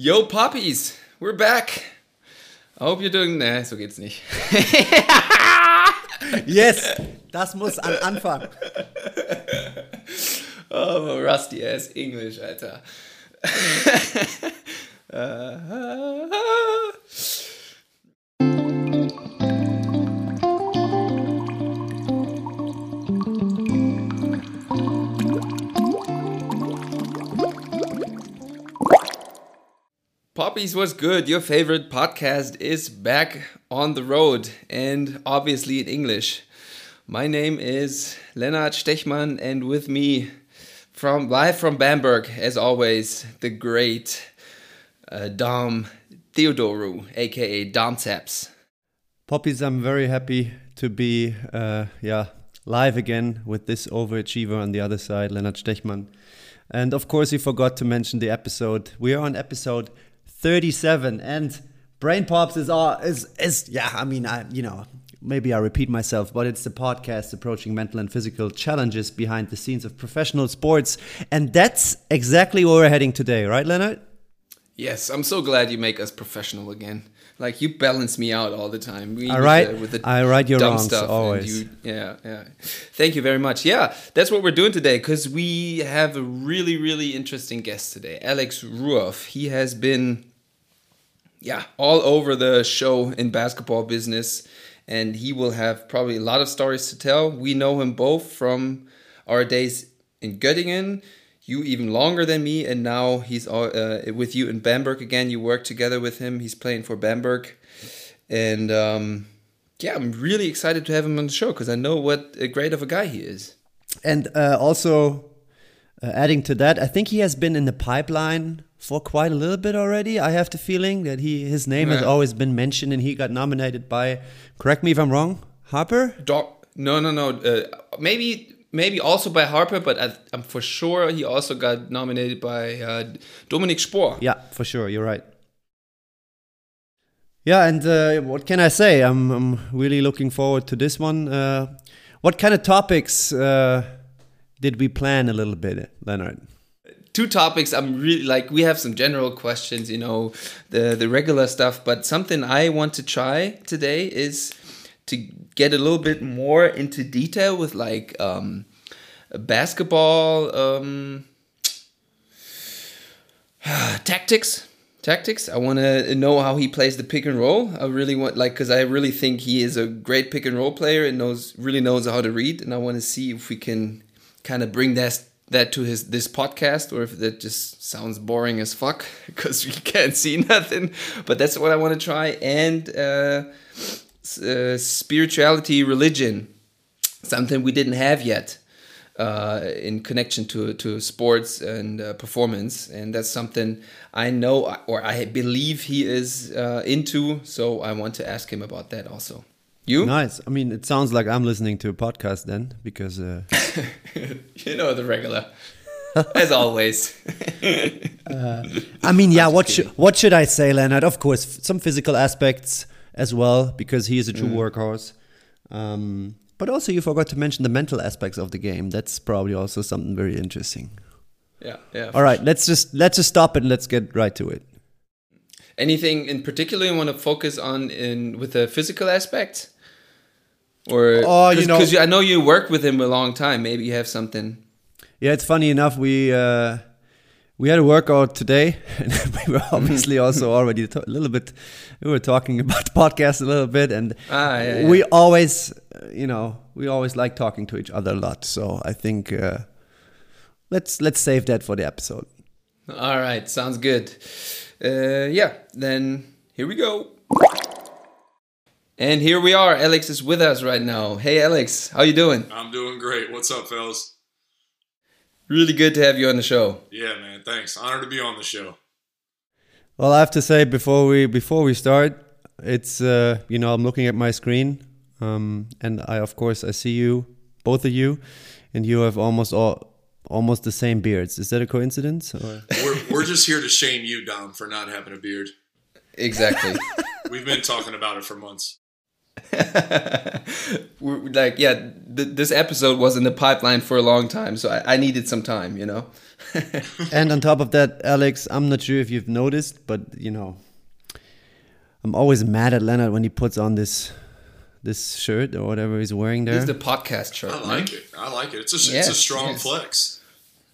Yo, Puppies, we're back. I hope you're doing. Ne, so geht's nicht. yes, das muss an Anfang. Oh, rusty ass English, Alter. Poppies was good. Your favorite podcast is back on the road and obviously in English. My name is Lennart Stechmann, and with me, from live from Bamberg, as always, the great uh, Dom Theodoru, aka Dom Taps. Poppies, I'm very happy to be, uh, yeah, live again with this overachiever on the other side, Lennart Stechmann. And of course, we forgot to mention the episode. We are on episode 37 and brain pops is all is is yeah i mean i you know maybe i repeat myself but it's the podcast approaching mental and physical challenges behind the scenes of professional sports and that's exactly where we're heading today right lennart yes i'm so glad you make us professional again like you balance me out all the time. We, I write, with the, I write your wrongs stuff always. You, yeah, yeah. Thank you very much. Yeah, that's what we're doing today because we have a really, really interesting guest today, Alex Ruoff. He has been yeah, all over the show in basketball business. And he will have probably a lot of stories to tell. We know him both from our days in Göttingen, you even longer than me. And now he's uh, with you in Bamberg again. You work together with him. He's playing for Bamberg. And um, yeah, I'm really excited to have him on the show because I know what a great of a guy he is. And uh, also, uh, adding to that, I think he has been in the pipeline for quite a little bit already. I have the feeling that he his name yeah. has always been mentioned, and he got nominated by. Correct me if I'm wrong. Harper. Doc. No, no, no. Uh, maybe maybe also by Harper, but I, am for sure he also got nominated by uh, Dominik Spohr. Yeah, for sure. You're right. Yeah, and uh, what can I say? I'm, I'm really looking forward to this one. Uh, what kind of topics uh, did we plan a little bit, Lennart? two topics. I'm really like we have some general questions you know the the regular stuff but something i want to try today is to get a little bit more into detail with like um basketball um tactics tactics. I want to know how he plays the pick and roll. I really want like because i really think he is a great pick and roll player and knows really knows how to read and i want to see if we can kind of bring that that to his this podcast or if that just sounds boring as fuck because we can't see nothing. But that's what i want to try and uh, uh, spirituality religion something we didn't have yet uh, in connection to to sports and uh, performance and that's something i know or i believe he is uh, into so i want to ask him about that also you? Nice. I mean, it sounds like I'm listening to a podcast then, because uh... you know the regular, as always. uh, I mean, yeah. What should what should I say, Lennart? Of course, some physical aspects as well, because he is a true mm. workhorse. Um, but also, you forgot to mention the mental aspects of the game. That's probably also something very interesting. Yeah, yeah. All right, sure. let's just let's just stop it and let's get right to it. Anything in particular you want to focus on in with the physical aspect? Or oh, you know, because I know you worked with him a long time. Maybe you have something. Yeah, it's funny enough. We uh, we had a workout today, and we were obviously also already a little bit. We were talking about podcast a little bit, and ah, yeah, yeah. we always, you know, we always like talking to each other a lot. So I think uh, let's let's save that for the episode. All right, sounds good. Uh, yeah, then here we go. And here we are. Alex is with us right now. Hey, Alex, how you doing? I'm doing great. What's up, fellas? Really good to have you on the show. Yeah, man. Thanks. Honored to be on the show. Well, I have to say before we before we start, it's uh, you know I'm looking at my screen, um, and I of course I see you, both of you, and you have almost all almost the same beards. Is that a coincidence? we're we're just here to shame you, Dom, for not having a beard. Exactly. We've been talking about it for months. We're like, yeah, th- this episode was in the pipeline for a long time, so I, I needed some time, you know. and on top of that, Alex, I'm not sure if you've noticed, but you know, I'm always mad at Lennart when he puts on this this shirt or whatever he's wearing there. This is the podcast shirt. I man. like it. I like it. It's a it's a strong yes. flex.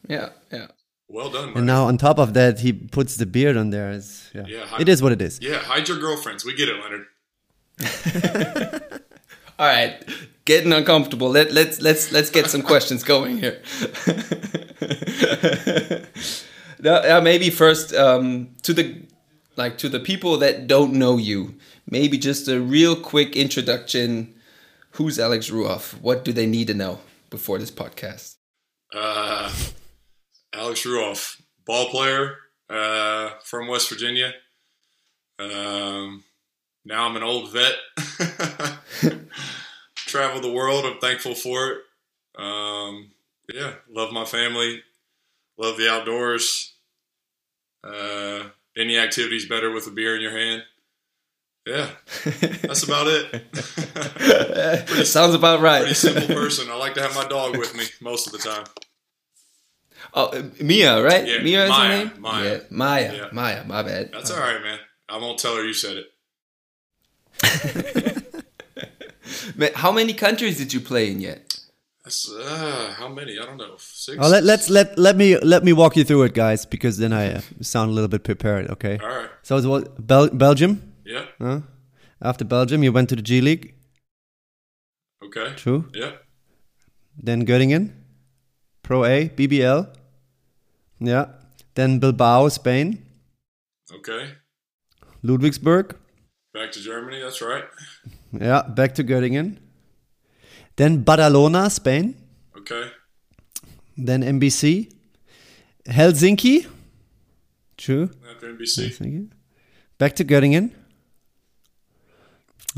Yeah, yeah. Well done. and now on top of that, he puts the beard on there. It's, yeah, Yeah, hi- it is what it is. yeah, hide your girlfriends. We get it, Lennart. All right, getting uncomfortable. Let let's let's let's get some questions going here. now, maybe first um, to the like to the people that don't know you. Maybe just a real quick introduction. Who's Alex Ruoff? What do they need to know before this podcast? Uh, Alex Ruoff, ball player uh, from West Virginia. Um, now I'm an old vet. Travel the world. I'm thankful for it. Um, yeah, love my family. Love the outdoors. Uh, any activity's better with a beer in your hand. Yeah, that's about it. Sounds about right. Pretty simple person. I like to have my dog with me most of the time. Oh, uh, Mia, right? Yeah, Mia is Maya, her name. Maya. Yeah, Maya. Yeah. Maya. My bad. That's all right, man. I won't tell her you said it. Ma- How many countries did you play in yet? That's uh, how many? I don't know. Six. Oh, let, let's let let me let me walk you through it, guys, because then I uh, sound a little bit prepared. Okay. All right. So it was Bel- Belgium. Yeah. Huh? After Belgium, you went to the G League. Okay. True. Yeah. Then Göttingen, Pro A, BBL. Yeah. Then Bilbao, Spain. Okay. Ludwigsburg. Back to Germany. That's right. Yeah. Back to Göttingen. Then Badalona, Spain. Okay. Then NBC. Helsinki. True. After NBC. Helsinki. Back to Göttingen.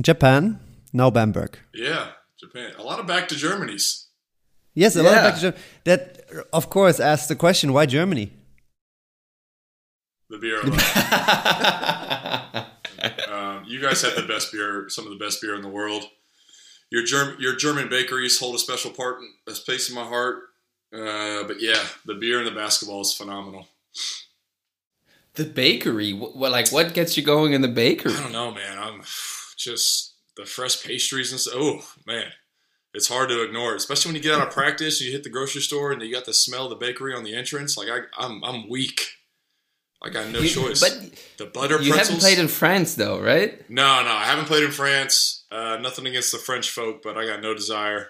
Japan. Now Bamberg. Yeah. Japan. A lot of back to Germany's. Yes, a lot of back to Germany. That, of course, asks the question why Germany? The beer. you guys have the best beer. Some of the best beer in the world. Your Germ- your German bakeries hold a special part, a space in my heart. Uh, but yeah, the beer and the basketball is phenomenal. The bakery. What, like, what gets you going in the bakery? I don't know, man. I'm just the fresh pastries and stuff. Oh man, it's hard to ignore, especially when you get out of practice. You hit the grocery store and you got the smell of the bakery on the entrance. Like I, I'm, I'm weak. I got no You- choice. But the butter you pretzels. haven't played in France, though, right? no, no, I haven't played in France. Uh, nothing against the French folk, but I got no desire.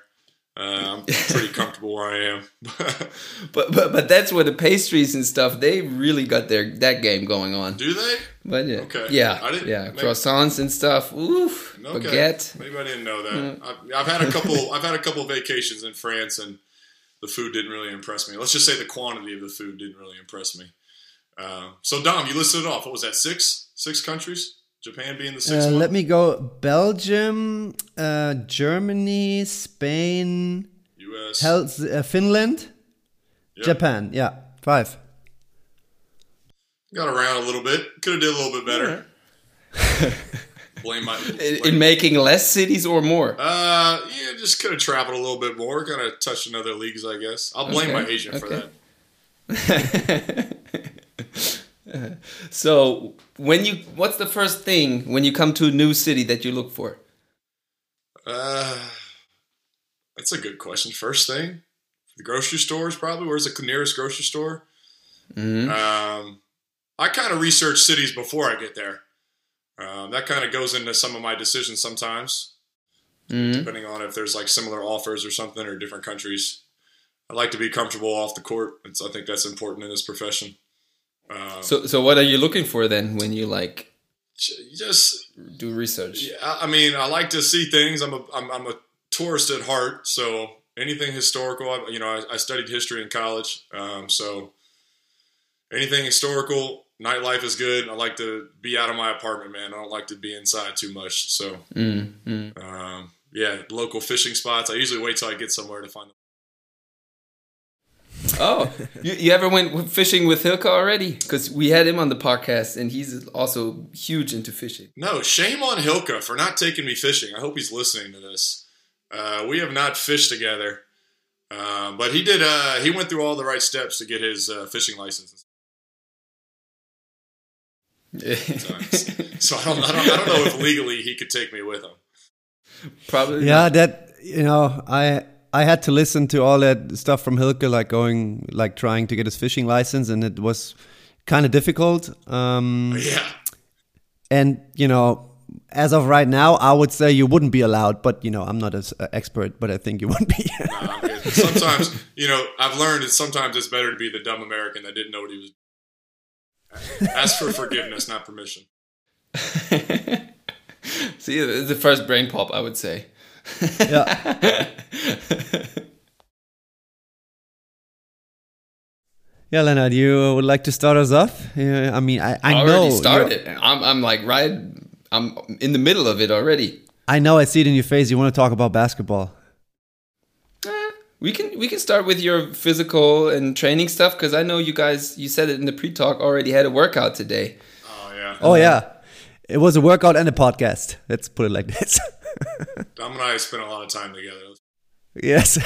Uh, I'm pretty comfortable where I am. But, but but that's where the pastries and stuff. They really got their that game going on. Do they? But yeah, Okay. yeah, I didn't- yeah, maybe- croissants and stuff. Oof, Okay. baguette. Maybe I didn't know that. I've, I've had a couple. I've had a couple vacations in France, and the food didn't really impress me. Let's just say the quantity of the food didn't really impress me. Uh, so Dom, you listed it off. What was that? Six, six countries. Japan being the sixth Uh, one. let me go Belgium, uh, Germany, Spain, U.S. Hels- uh, Finland, Yep. Japan. Yeah, five. Got around a little bit. Could have did a little bit better. Blame my. In, blame- in making less cities or more. uh, yeah, just could have traveled a little bit more. Kind of touched in other leagues, I guess. I'll blame Okay, my agent for that. So when you, what's the first thing when you come to a new city that you look for? Uh, that's a good question. First thing, the grocery stores probably. Where's the nearest grocery store? Mhm. Um, I kind of research cities before I get there. Um, that kind of goes into some of my decisions sometimes, Mhm. depending on if there's like similar offers or something or different countries. I like to be comfortable off the court. It's, I think that's important in this profession. Um, So so what are you looking for then when you like just do research? Yeah, I mean, I like to see things. I'm a I'm, I'm a tourist at heart, so anything historical. I, you know, I, I studied history in college, um, so anything historical. Nightlife is good. I like to be out of my apartment, man. I don't like to be inside too much. So, Mm, mm. um, yeah, local fishing spots. I usually wait till I get somewhere to find them. Oh, you, you ever went fishing with Hilka already? Because we had him on the podcast, and he's also huge into fishing. No, shame on Hilka for not taking me fishing. I hope he's listening to this. Uh, we have not fished together, um, but he did. Uh, he went through all the right steps to get his uh, fishing license. so I don't, I don't, I don't know if legally he could take me with him. Probably. Yeah, that you know, I I had to listen to all that stuff from Hilke, like going, like trying to get his fishing license, and it was kind of difficult. Um, Yeah, and you know, as of right now, I would say you wouldn't be allowed. But you know, I'm not an expert, but I think you would be. Uh, okay. sometimes you know I've learned that sometimes it's better to be the dumb American that didn't know what he was. Ask for forgiveness, not permission. See, the first brain pop, I would say. yeah. Yeah, Lennart, you would like to start us off? Yeah, I mean, I, I already know. you're- started. I'm, I'm like right. I'm in the middle of it already. I know. I see it in your face. You want to talk about basketball. Eh, We can we can start with your physical and training stuff because I know you guys. You said it in the pre-talk already had a workout today. Oh yeah, Oh yeah, it was a workout and a podcast. Let's put it like this. Dom and I spent a lot of time together. yes,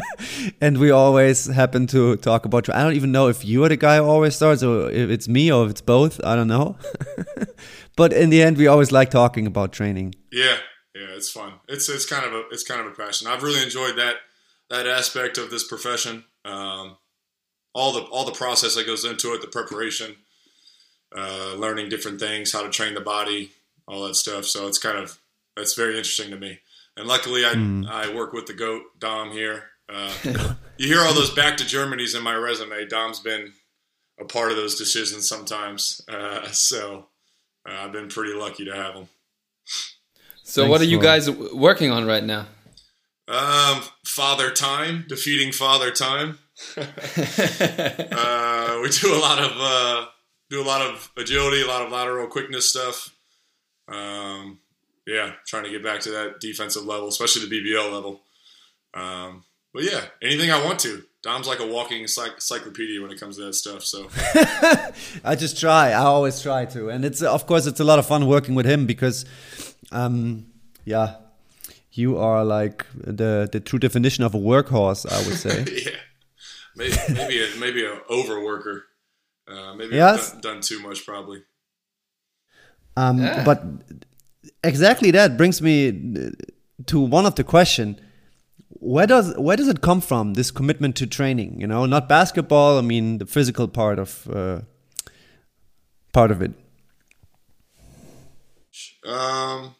and we always happen to talk about. I don't even know if you are the guy who always starts, or if it's me, or if it's both. I don't know. but in the end, we always like talking about training. Yeah, yeah, it's fun. It's it's kind of a it's kind of a passion. I've really enjoyed that that aspect of this profession. Um, all the all the process that goes into it, the preparation, uh, learning different things, how to train the body, all that stuff. So it's kind of that's very interesting to me. And luckily, I I work with the goat Dom here. Uh, you hear all those back to Germany's in my resume. Dom's been a part of those decisions sometimes. Uh, so uh, I've been pretty lucky to have him. So Thanks what are you for- guys w- working on right now? Um, Father Time, defeating Father Time. uh, we do a lot of uh, do a lot of agility, a lot of lateral quickness stuff. Um, yeah, trying to get back to that defensive level, especially the BBL level. Um, but yeah, anything I want to. Dom's like a walking encyclopedia when it comes to that stuff. So I just try. I always try to, and it's of course it's a lot of fun working with him because, um, yeah, you are like the the true definition of a workhorse. I would say. yeah, maybe maybe a, maybe a overworker. Uh, maybe Yes. I've done, done too much probably. Um, Yeah. But exactly that brings me to one of the question: Where does where does it come from? This commitment to training, you know, not basketball. I mean, the physical part of uh, part of it. Um,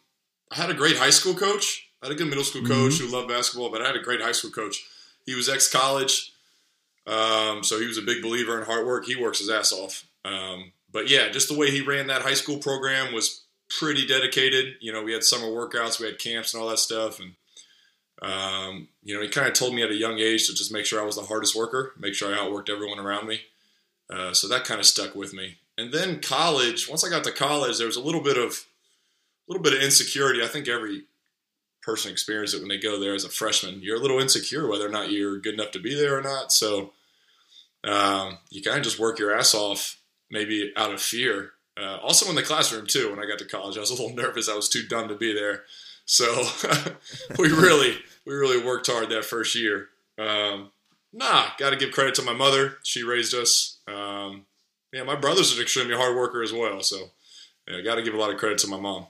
I had a great high school coach. I had a good middle school coach who loved basketball, but I had a great high school coach. He was ex college, um, so he was a big believer in hard work. He works his ass off. Um, but yeah, just the way he ran that high school program was pretty dedicated. You know, we had summer workouts, we had camps and all that stuff, and um, you know, he kind of told me at a young age to just make sure I was the hardest worker, make sure I outworked everyone around me. Uh, so that kind of stuck with me. And then college, once I got to college, there was a little bit of a little bit of insecurity. I think every person experiences it when they go there as a freshman. You're a little insecure whether or not you're good enough to be there or not. So um, you kind of just work your ass off, maybe out of fear. Uh, also in the classroom too. When I got to college, I was a little nervous. I was too dumb to be there. So we really, we really worked hard that first year. Um, nah, got to give credit to my mother. She raised us. Um, yeah, my brother's an extremely hard worker as well. So yeah, got to give a lot of credit to my mom.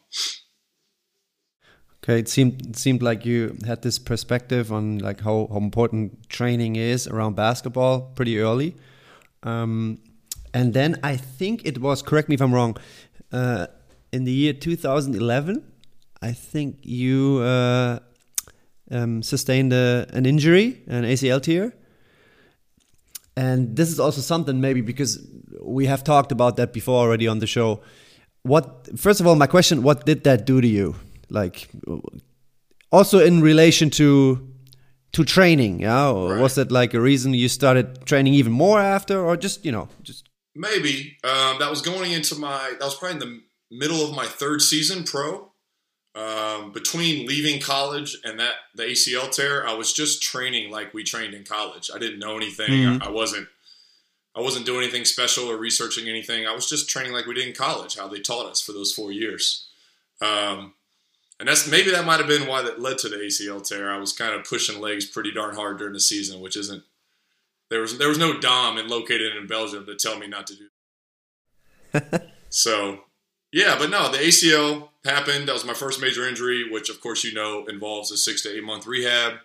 Okay, it seemed it seemed like you had this perspective on like how, how important training is around basketball pretty early, um, and then I think it was correct me if I'm wrong. Uh, in the year 2011, I think you uh, um, sustained a, an injury, an ACL tear, and this is also something maybe because we have talked about that before already on the show. What first of all, my question: What did that do to you? Like, also in relation to to training, yeah? Or Was that like a reason you started training even more after, or just you know, just Maybe um, that was going into my that was probably in the middle of my third season pro. um, between leaving college and that the ACL tear, I was just training like we trained in college. I didn't know anything. Mhm. I, I wasn't. I wasn't doing anything special or researching anything. I was just training like we did in college, how they taught us for those four years. Um, and that's maybe that might have been why that led to the ACL tear. I was kind of pushing legs pretty darn hard during the season, which isn't there was there was no dom and located in Belgium to tell me not to do. so yeah, but no, the ACL happened. That was my first major injury, which of course you know involves a six to eight month rehab.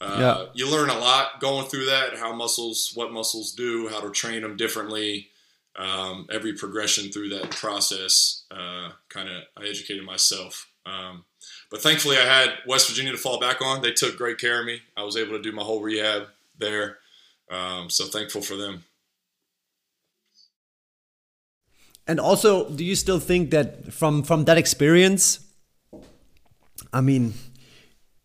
Uh, Yeah. You learn a lot going through that, how muscles, what muscles do, how to train them differently. Um, every progression through that process, uh, kind of, I educated myself. Um, but thankfully, I had West Virginia to fall back on. They took great care of me. I was able to do my whole rehab there. Um, so thankful for them. And also, do you still think that from from that experience, I mean,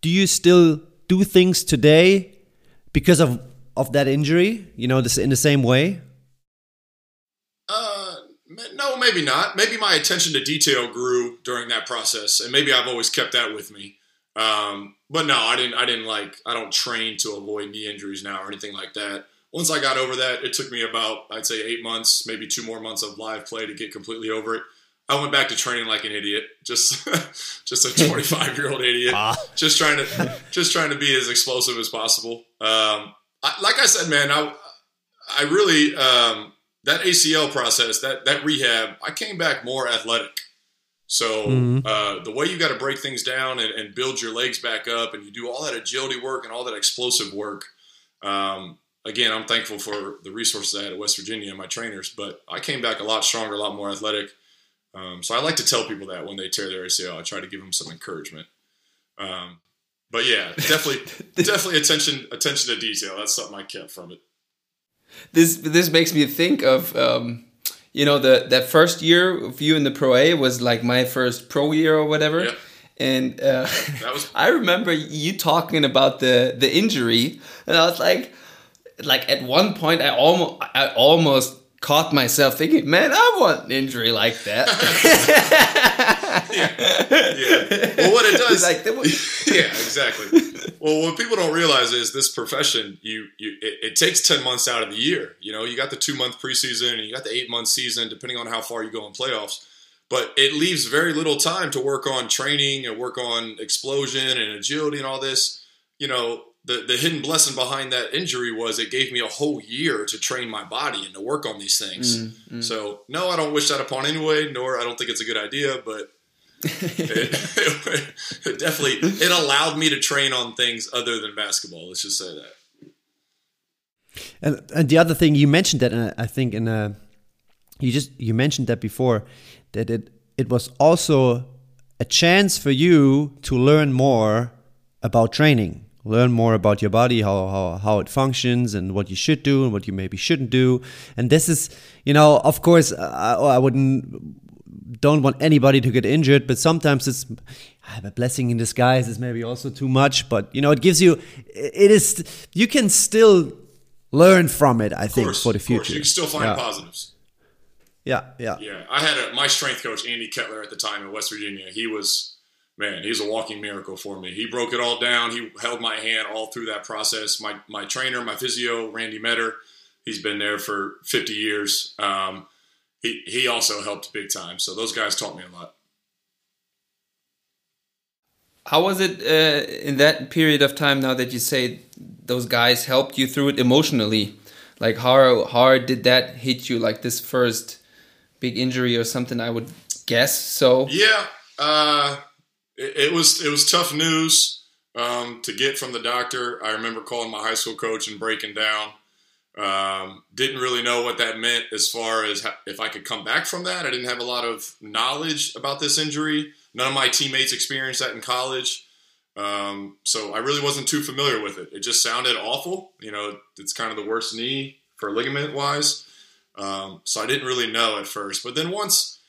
do you still do things today because of of that injury? You know, this in the same way. Uh, no, maybe not. Maybe my attention to detail grew during that process, and maybe I've always kept that with me. Um, but no, I didn't. I didn't like. I don't train to avoid knee injuries now or anything like that. Once I got over that, it took me about I'd say eight months, maybe two more months of live play to get completely over it. I went back to training like an idiot, just just a 25 year old idiot, just trying to just trying to be as explosive as possible. Um, I, like I said, man, I I really um, that ACL process, that that rehab, I came back more athletic. So Mhm. uh, the way you got to break things down and, and build your legs back up, and you do all that agility work and all that explosive work. Um, again, I'm thankful for the resources I had at West Virginia and my trainers, but I came back a lot stronger, a lot more athletic. Um, so I like to tell people that when they tear their ACL, I try to give them some encouragement. Um, but yeah, definitely, definitely attention attention to detail. That's something I kept from it. this this makes me think of um, you know the that first year of you in the pro A was like my first pro year or whatever, Yep. and uh, was- I remember you talking about the the injury, and I was like, like at one point I almost I almost caught myself thinking, man, I want an injury like that. Yeah. Well, what it does, like yeah, exactly. Well, what people don't realize is this profession, you, you it, it takes ten months out of the year. You know, you got the two month preseason and you got the eight month season, depending on how far you go in playoffs. But it leaves very little time to work on training and work on explosion and agility and all this. You know, the the hidden blessing behind that injury was it gave me a whole year to train my body and to work on these things. So no, I don't wish that upon anyone, nor I don't think it's a good idea, but it, it definitely it allowed me to train on things other than basketball. Let's just say that. And, and the other thing you mentioned that, uh, I think in a, you just you mentioned that before, that it it was also a chance for you to learn more about training, learn more about your body, how how how it functions, and what you should do and what you maybe shouldn't do. And this is, you know, of course, I, I wouldn't don't want anybody to get injured, but sometimes it's a blessing in disguise is maybe also too much. But you know, it gives you it is you can still learn from it. I think for the future. you can still find yeah. positives. Yeah, yeah, Yeah, I had a, my strength coach Andy Kettler at the time in West Virginia. He was man, he's a walking miracle for me. He broke it all down. He held my hand all through that process. My my trainer, my physio, Randy Meador, he's been there for 50 years. Um, he he also helped big time. So those guys taught me a lot. How was it uh, in that period of time now that you say those guys helped you through it emotionally? Like how hard did that hit you like this first big injury or something I would guess so Yeah, uh, it, was it was tough news um, to get from the doctor. I remember calling my high school coach and breaking down. Um, didn't really know what that meant as far as ha- if I could come back from that. I didn't have a lot of knowledge about this injury. None of my teammates experienced that in college. Um, so I really wasn't too familiar with it. It just sounded awful. You know, it's kind of the worst knee for ligament wise. Um, so I didn't really know at first. But then once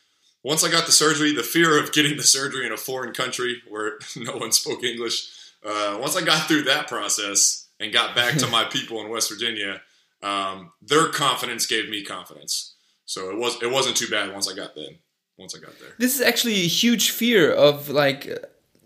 once I got the surgery, the fear of getting the surgery in a foreign country where no one spoke English, uh, once I got through that process and got back to my people in West Virginia, um, their confidence gave me confidence. So it was it wasn't too bad once I got then once I got there. This is actually a huge fear of like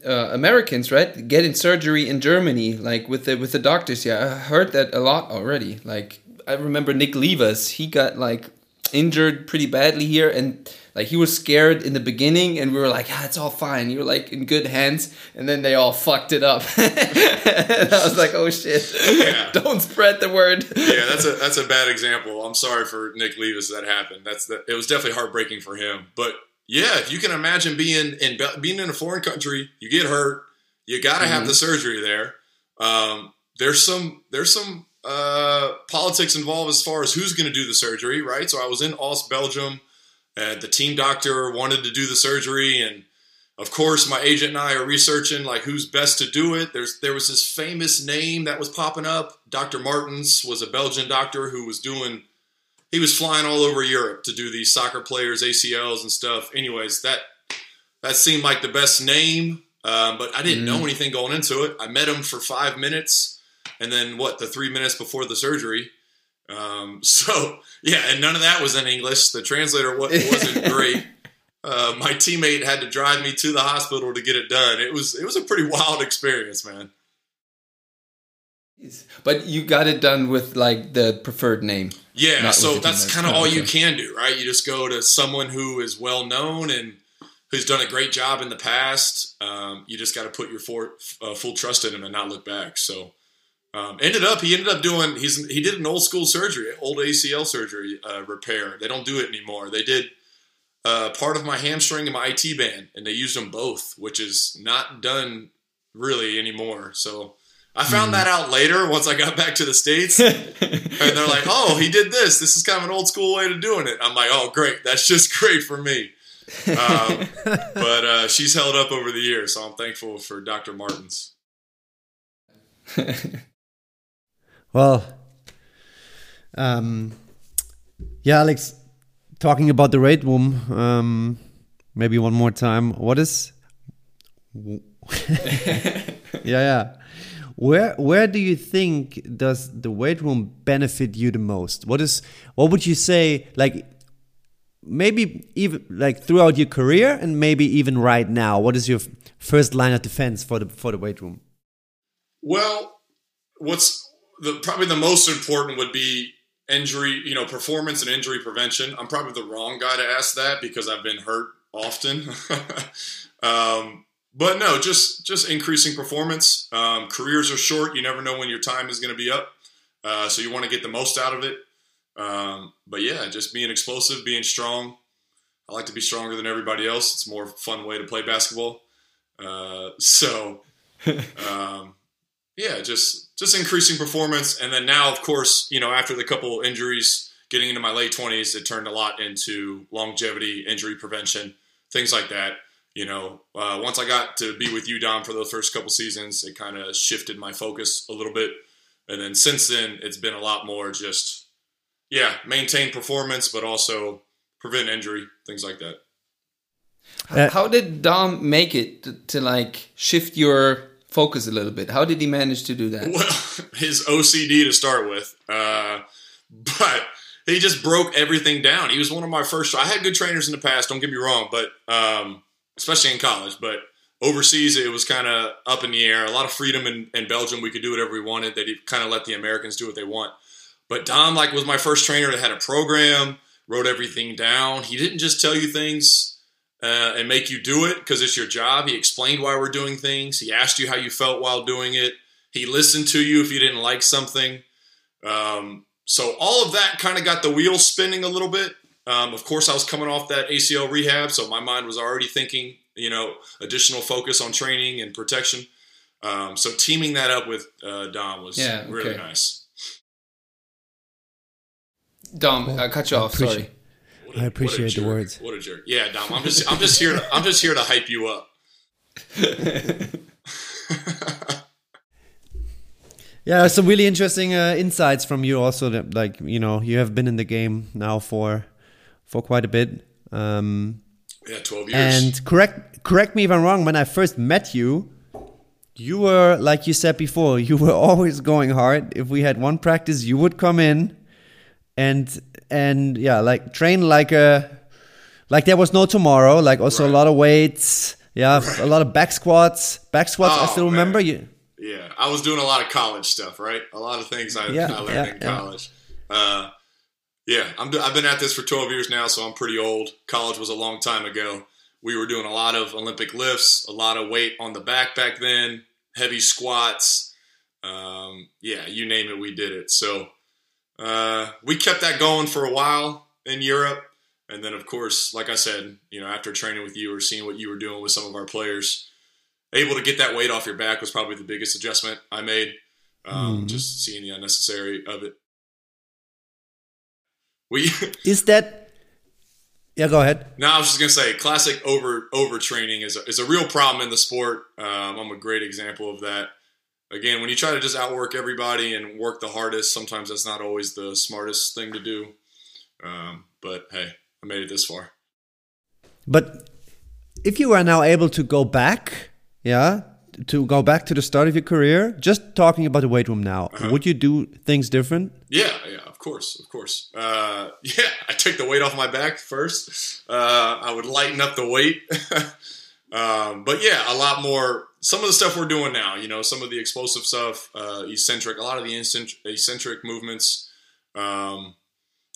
uh, Americans, right? Getting surgery in Germany, like with the with the doctors. Yeah, I heard that a lot already. Like I remember Nick Levas, he got like injured pretty badly here, and like he was scared in the beginning, and we were like, "Ah, it's all fine. You're like in good hands." And then they all fucked it up. and I was like, "Oh shit! Yeah. Don't spread the word." yeah, that's a that's a bad example. I'm sorry for Nick Levis that happened. That's the, it was definitely heartbreaking for him. But yeah, if you can imagine being in being in a foreign country, you get hurt, you got to have the surgery there. Um, there's some there's some uh, politics involved as far as who's going to do the surgery, right? So I was in Ost, Belgium. Uh, the team doctor wanted to do the surgery, and of course, my agent and I are researching like who's best to do it. There's there was this famous name that was popping up. Dr. Martens was a Belgian doctor who was doing he was flying all over Europe to do these soccer players ACLs and stuff. Anyways, that that seemed like the best name, um, but I didn't know anything going into it. I met him for five minutes, and then what? The three minutes before the surgery. Um, so yeah, and none of that was in English. The translator wa- wasn't great. Uh, my teammate had to drive me to the hospital to get it done. It was it was a pretty wild experience, man. But you got it done with like the preferred name. Yeah, so that's kind of all you can do, right? You just go to someone who is well known and who's done a great job in the past. Um, you just got to put your for, uh, full trust in him and not look back. So, um, ended up he ended up doing he's he did an old school surgery, old ACL surgery uh, repair. They don't do it anymore. They did uh, part of my hamstring and my IT band, and they used them both, which is not done really anymore. So. I found that out later once I got back to the states, and they're like, "Oh, he did this. This is kind of an old school way of doing it." I'm like, "Oh, great. That's just great for me." Um, but uh, she's held up over the years, so I'm thankful for Dr. Martens. Well, um, yeah, Alex, talking about the weight room, um, maybe one more time. What is? yeah, yeah. Where where do you think does the weight room benefit you the most? What is what would you say like maybe even like throughout your career and maybe even right now? What is your first line of defense for the for the weight room? Well, what's the probably the most important would be injury, you know, performance and injury prevention. I'm probably the wrong guy to ask that because I've been hurt often. um, but no, just just increasing performance. Um, careers are short; you never know when your time is going to be up, uh, so you want to get the most out of it. Um, but yeah, just being explosive, being strong. I like to be stronger than everybody else. It's a more fun way to play basketball. Uh, so, um, yeah, just just increasing performance, and then now, of course, you know, after the couple injuries, getting into my late twenties, it turned a lot into longevity, injury prevention, things like that. You know, uh, once I got to be with you, Dom, for those first couple seasons, it kind of shifted my focus a little bit, and then since then, it's been a lot more just, yeah, maintain performance, but also prevent injury, things like that. Uh, How did Dom make it to, to like shift your focus a little bit? How did he manage to do that? Well, his OCD to start with, uh, but he just broke everything down. He was one of my first. I had good trainers in the past. Don't get me wrong, but um, especially in college, but overseas it was kind of up in the air. A lot of freedom in, in Belgium. We could do whatever we wanted. They kind of let the Americans do what they want. But Dom, like, was my first trainer that had a program, wrote everything down. He didn't just tell you things uh, and make you do it because it's your job. He explained why we're doing things. He asked you how you felt while doing it. He listened to you if you didn't like something. Um, so all of that kind of got the wheels spinning a little bit. Um, of course, I was coming off that ACL rehab, so my mind was already thinking, you know, additional focus on training and protection. Um, so teaming that up with uh, Dom was Yeah, really nice. Dom, I cut you off. Sorry. What appreciate the words. What a jerk! Yeah, Dom, I'm just, I'm just here, to, I'm just here to hype you up. Yeah, some really interesting uh, insights from you. Also, that, like you know, you have been in the game now for for quite a bit. Um, Yeah, 12 years. and correct correct me if I'm wrong. When I first met you, you were like you said before. You were always going hard. If we had one practice, you would come in and and yeah, like train like a like there was no tomorrow. Like also Right. a lot of weights. Yeah, a lot of back squats. Back squats. I Oh, still man. remember you. Yeah, I was doing a lot of college stuff, right? A lot of things I, Yeah, I learned yeah, in yeah. college. Uh, yeah, I'm, I've been at this for 12 years now, so I'm pretty old. College was a long time ago. We were doing a lot of Olympic lifts, a lot of weight on the back back then, heavy squats. Um, yeah, you name it, we did it. So uh, we kept that going for a while in Europe. And then, of course, like I said, you know, after training with you or seeing what you were doing with some of our players, able to get that weight off your back was probably the biggest adjustment I made. Um, Mhm. Just seeing the unnecessary of it. We Is that? Yeah, go ahead. no, I was just gonna say, classic over overtraining is a, is a real problem in the sport. Um, I'm a great example of that. Again, when you try to just outwork everybody and work the hardest, sometimes that's not always the smartest thing to do. Um, but hey, I made it this far. But if you are now able to go back, yeah, to go back to the start of your career, just talking about the weight room now, Uh-huh. would you do things different? Yeah, yeah, of course, of course. Uh, yeah, I take the weight off my back first. Uh, I would lighten up the weight. um, but yeah, a lot more. Some of the stuff we're doing now, you know, some of the explosive stuff, uh, eccentric, a lot of the eccentric, eccentric movements. Um,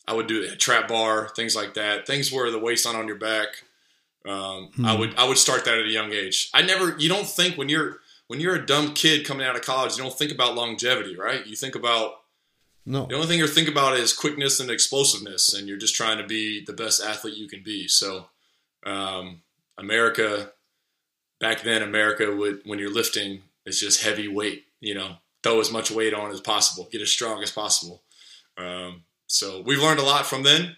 I would do a trap bar, things like that. Things where the weight's not on your back. Um, I would I would start that at a young age. I never. You don't think when you're when you're a dumb kid coming out of college, you don't think about longevity, right? You think about No. the only thing you're thinking about is quickness and explosiveness, and you're just trying to be the best athlete you can be. So, um, America, back then, America would when you're lifting, it's just heavy weight. You know, throw as much weight on as possible, get as strong as possible. Um, so we've learned a lot from then.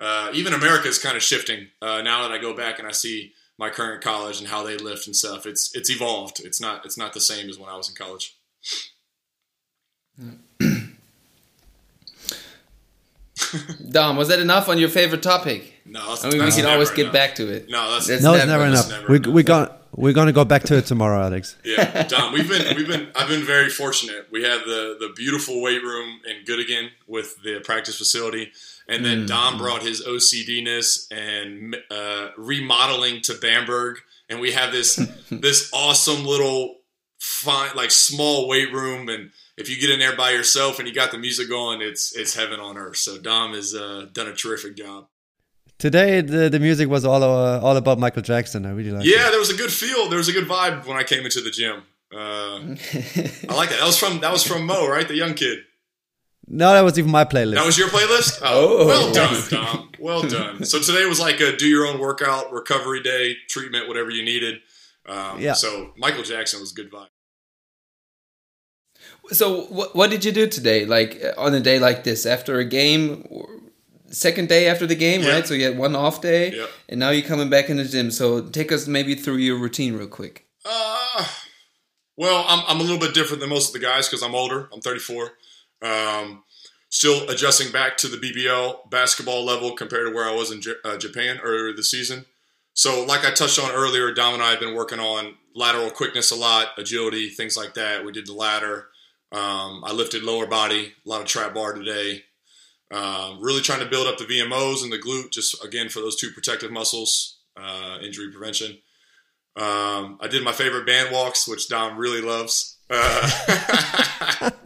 Uh, even America is kind of shifting uh, now that I go back and I see my current college and how they lift and stuff. It's it's evolved. It's not it's not the same as when I was in college. Dom, was that enough on your favorite topic? No, that's, I mean, we can always get enough. back to it. No, that's, That's No, it's never- never that's enough. never we enough. we gonna we're gonna go back to it tomorrow, Alex. Yeah, Dom, we've been we've been I've been very fortunate. We have the the beautiful weight room in Göttingen with the practice facility, and then Dom brought his OCDness and uh, remodeling to Bamberg, and we have this this awesome little fine like small weight room, and if you get in there by yourself and you got the music going, it's it's heaven on earth. So Dom has uh, done a terrific job. Today the, the music was all uh, all about Michael Jackson. I really like. Yeah, there was a good feel. There was a good vibe when I came into the gym. Uh, I like that. That was from that was from Mo, right? The young kid. No, that was even my playlist. That was your playlist? Oh. well done, Tom. Well done. So today was like a do your own workout, recovery day, treatment, whatever you needed. Um, Yeah. So Michael Jackson was a good vibe. So, what, what did you do today? Like uh, on a day like this, after a game, or second day after the game, Yeah. right? So you had one off day, Yeah. and now you're coming back in the gym. So take us maybe through your routine real quick. Uh, well, I'm, I'm a little bit different than most of the guys because I'm older. I'm 34. Um, still adjusting back to the BBL basketball level compared to where I was in J- uh, Japan earlier this season. So, like I touched on earlier, Dom and I have been working on lateral quickness a lot, agility, things like that. We did the ladder. Um, I lifted lower body, a lot of trap bar today. Um, really trying to build up the VMOs and the glute, just again for those two protective muscles, uh, injury prevention. Um, I did my favorite band walks, which Dom really loves. Uh,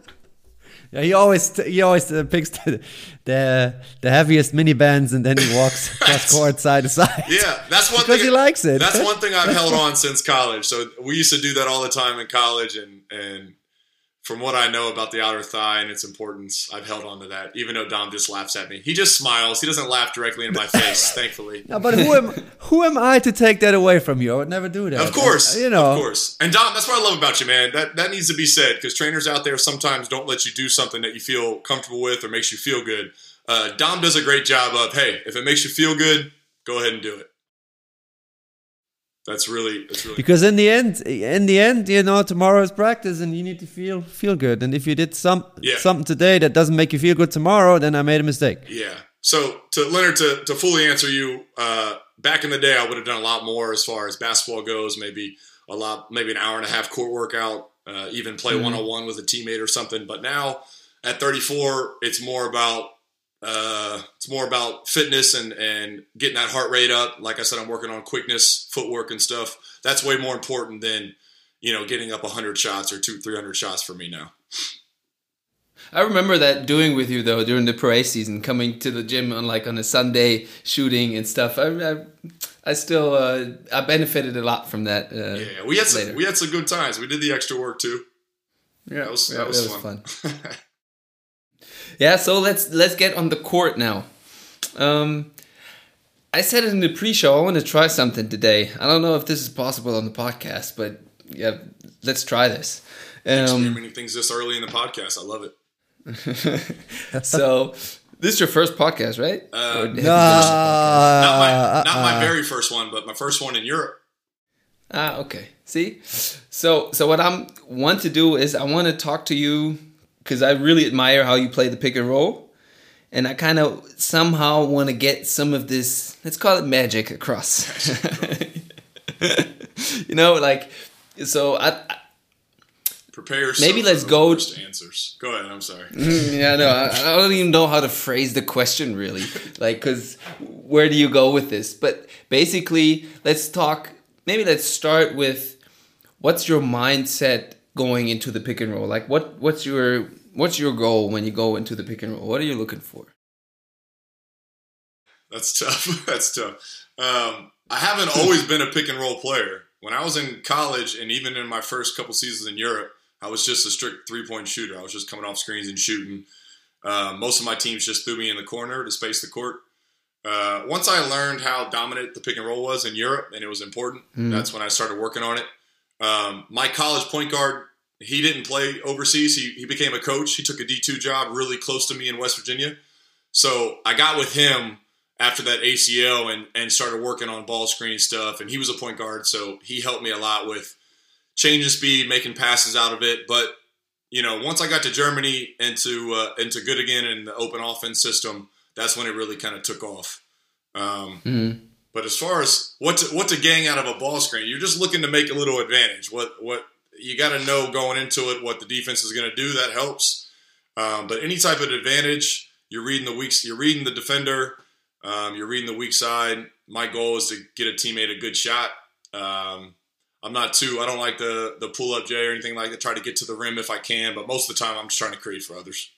Yeah, he always he always uh, picks the, the the heaviest mini bands and then he walks across court side to side. yeah, that's one because thing. he likes it. That's one thing I've held on since college. So we used to do that all the time in college, and and from what I know about the outer thigh and its importance, I've held on to that. Even though Dom just laughs at me, he just smiles. He doesn't laugh directly in my face, thankfully. No, but who am who am I to take that away from you? I would never do that. Of course, Uh, you know. of course. And Dom, that's what I love about you, man. That that needs to be said because trainers out there sometimes don't let you do something that you feel comfortable with or makes you feel good. Uh, Dom does a great job of, hey, if it makes you feel good, go ahead and do it. That's really, that's really. Because in the end, in the end, you know, tomorrow is practice, and you need to feel feel good. And if you did some Yeah. something today that doesn't make you feel good tomorrow, then I made a mistake. Yeah. So to Lennart, to, to fully answer you, uh, back in the day, I would have done a lot more as far as basketball goes. Maybe a lot, maybe an hour and a half court workout, uh, even play one on one with a teammate or something. But now at 34, it's more about Uh, it's more about fitness and and getting that heart rate up. Like I said, I'm working on quickness, footwork, and stuff. That's way more important than you know getting up 100 shots or two 300 shots for me now. I remember that doing with you though during the parade season, coming to the gym on like on a Sunday shooting and stuff. I, I, I still uh, I benefited a lot from that. Uh, yeah, we had some, we had some good times. We did the extra work too. Yeah, that was, yeah, that was, was fun. fun. yeah, so let's let's get on the court now. Um, I said it in the pre-show. I want to try something today. I don't know if this is possible on the podcast, but yeah, let's try this. Um, many things this early in the podcast. I love it. so this is your first podcast, right? Uh, no, not my not my uh, very first one, but my first one in Europe. Ah, okay. See, so so what I'm want to do is I want to talk to you because I really admire how you play the pick and roll, and I kind of somehow want to get some of this. Let's call it magic across. you know, like so I, I prepare maybe let's go answers go ahead i'm sorry mm, yeah no I, I, don't even know how to phrase the question really like because where do you go with this but basically let's talk maybe let's start with what's your mindset going into the pick and roll like what what's your what's your goal when you go into the pick and roll what are you looking for that's tough that's tough um, i haven't always been a pick and roll player when i was in college and even in my first couple seasons in europe I was just a strict three point shooter. I was just coming off screens and shooting. Uh, most of my teams just threw me in the corner to space the court. Uh, once I learned how dominant the pick and roll was in Europe, and it was important, mm. that's when I started working on it. Um, my college point guard, he didn't play overseas. He, he became a coach. He took a D2 job really close to me in West Virginia. So I got with him after that ACL and, and started working on ball screen stuff. And he was a point guard, so he helped me a lot with changing speed, making passes out of it. But you know, once I got to Germany into uh, into Göttingen in the open offense system, that's when it really kind of took off. Um, mm-hmm. But as far as what to, what to gang out of a ball screen, you're just looking to make a little advantage. What what you got to know going into it what the defense is going to do. That helps. Um, but any type of advantage, you're reading the weeks, you're reading the defender, um, you're reading the weak side. My goal is to get a teammate a good shot. Um, I'm not too. I don't like the the pull up J or anything like that. Try to get to the rim if I can, but most of the time I'm just trying to create for others.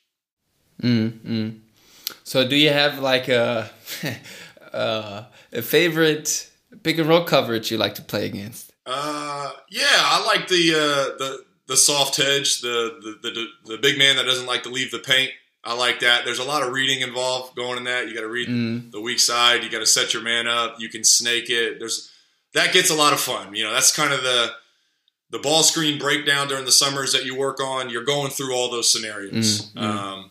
Mm. So, do you have like a uh, a favorite pick and roll coverage you like to play against? Uh, yeah, I like the uh, the the soft hedge, the, the the the big man that doesn't like to leave the paint. I like that. There's a lot of reading involved going in that. You got to read mm. the weak side. You got to set your man up. You can snake it. There's that gets a lot of fun. You know, that's kind of the the ball screen breakdown during the summers that you work on. You're going through all those scenarios. Mm-hmm. Um,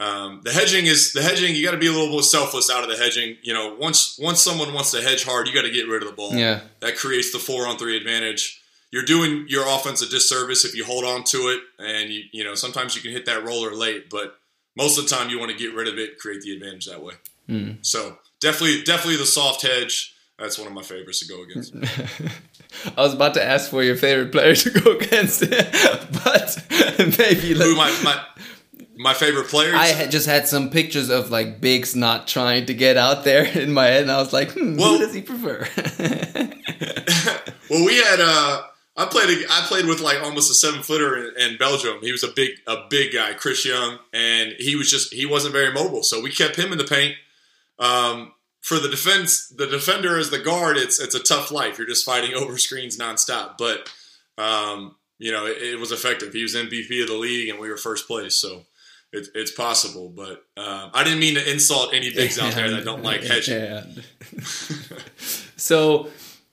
um, the hedging is the hedging. You got to be a little more selfless out of the hedging. You know, once once someone wants to hedge hard, you got to get rid of the ball. Yeah, that creates the four on three advantage. You're doing your offense a disservice if you hold on to it, and you you know sometimes you can hit that roller late, but most of the time you want to get rid of it, create the advantage that way. Mm. So definitely definitely the soft hedge. That's one of my favorites to go against. I was about to ask for your favorite player to go against, but maybe Who, my, my, my favorite players. I had just had some pictures of like Biggs not trying to get out there in my head, and I was like, hmm, well, who does he prefer? well, we had uh, I played I played with like almost a seven footer in, in, Belgium. He was a big a big guy, Chris Young, and he was just he wasn't very mobile, so we kept him in the paint. Um, for the defense, the defender as the guard, it's it's a tough life. You're just fighting over screens nonstop. But um, you know, it, it, was effective. He was MVP of the league, and we were first place. So it, it's possible. But uh, I didn't mean to insult any bigs out there that don't like hedging. Yeah. so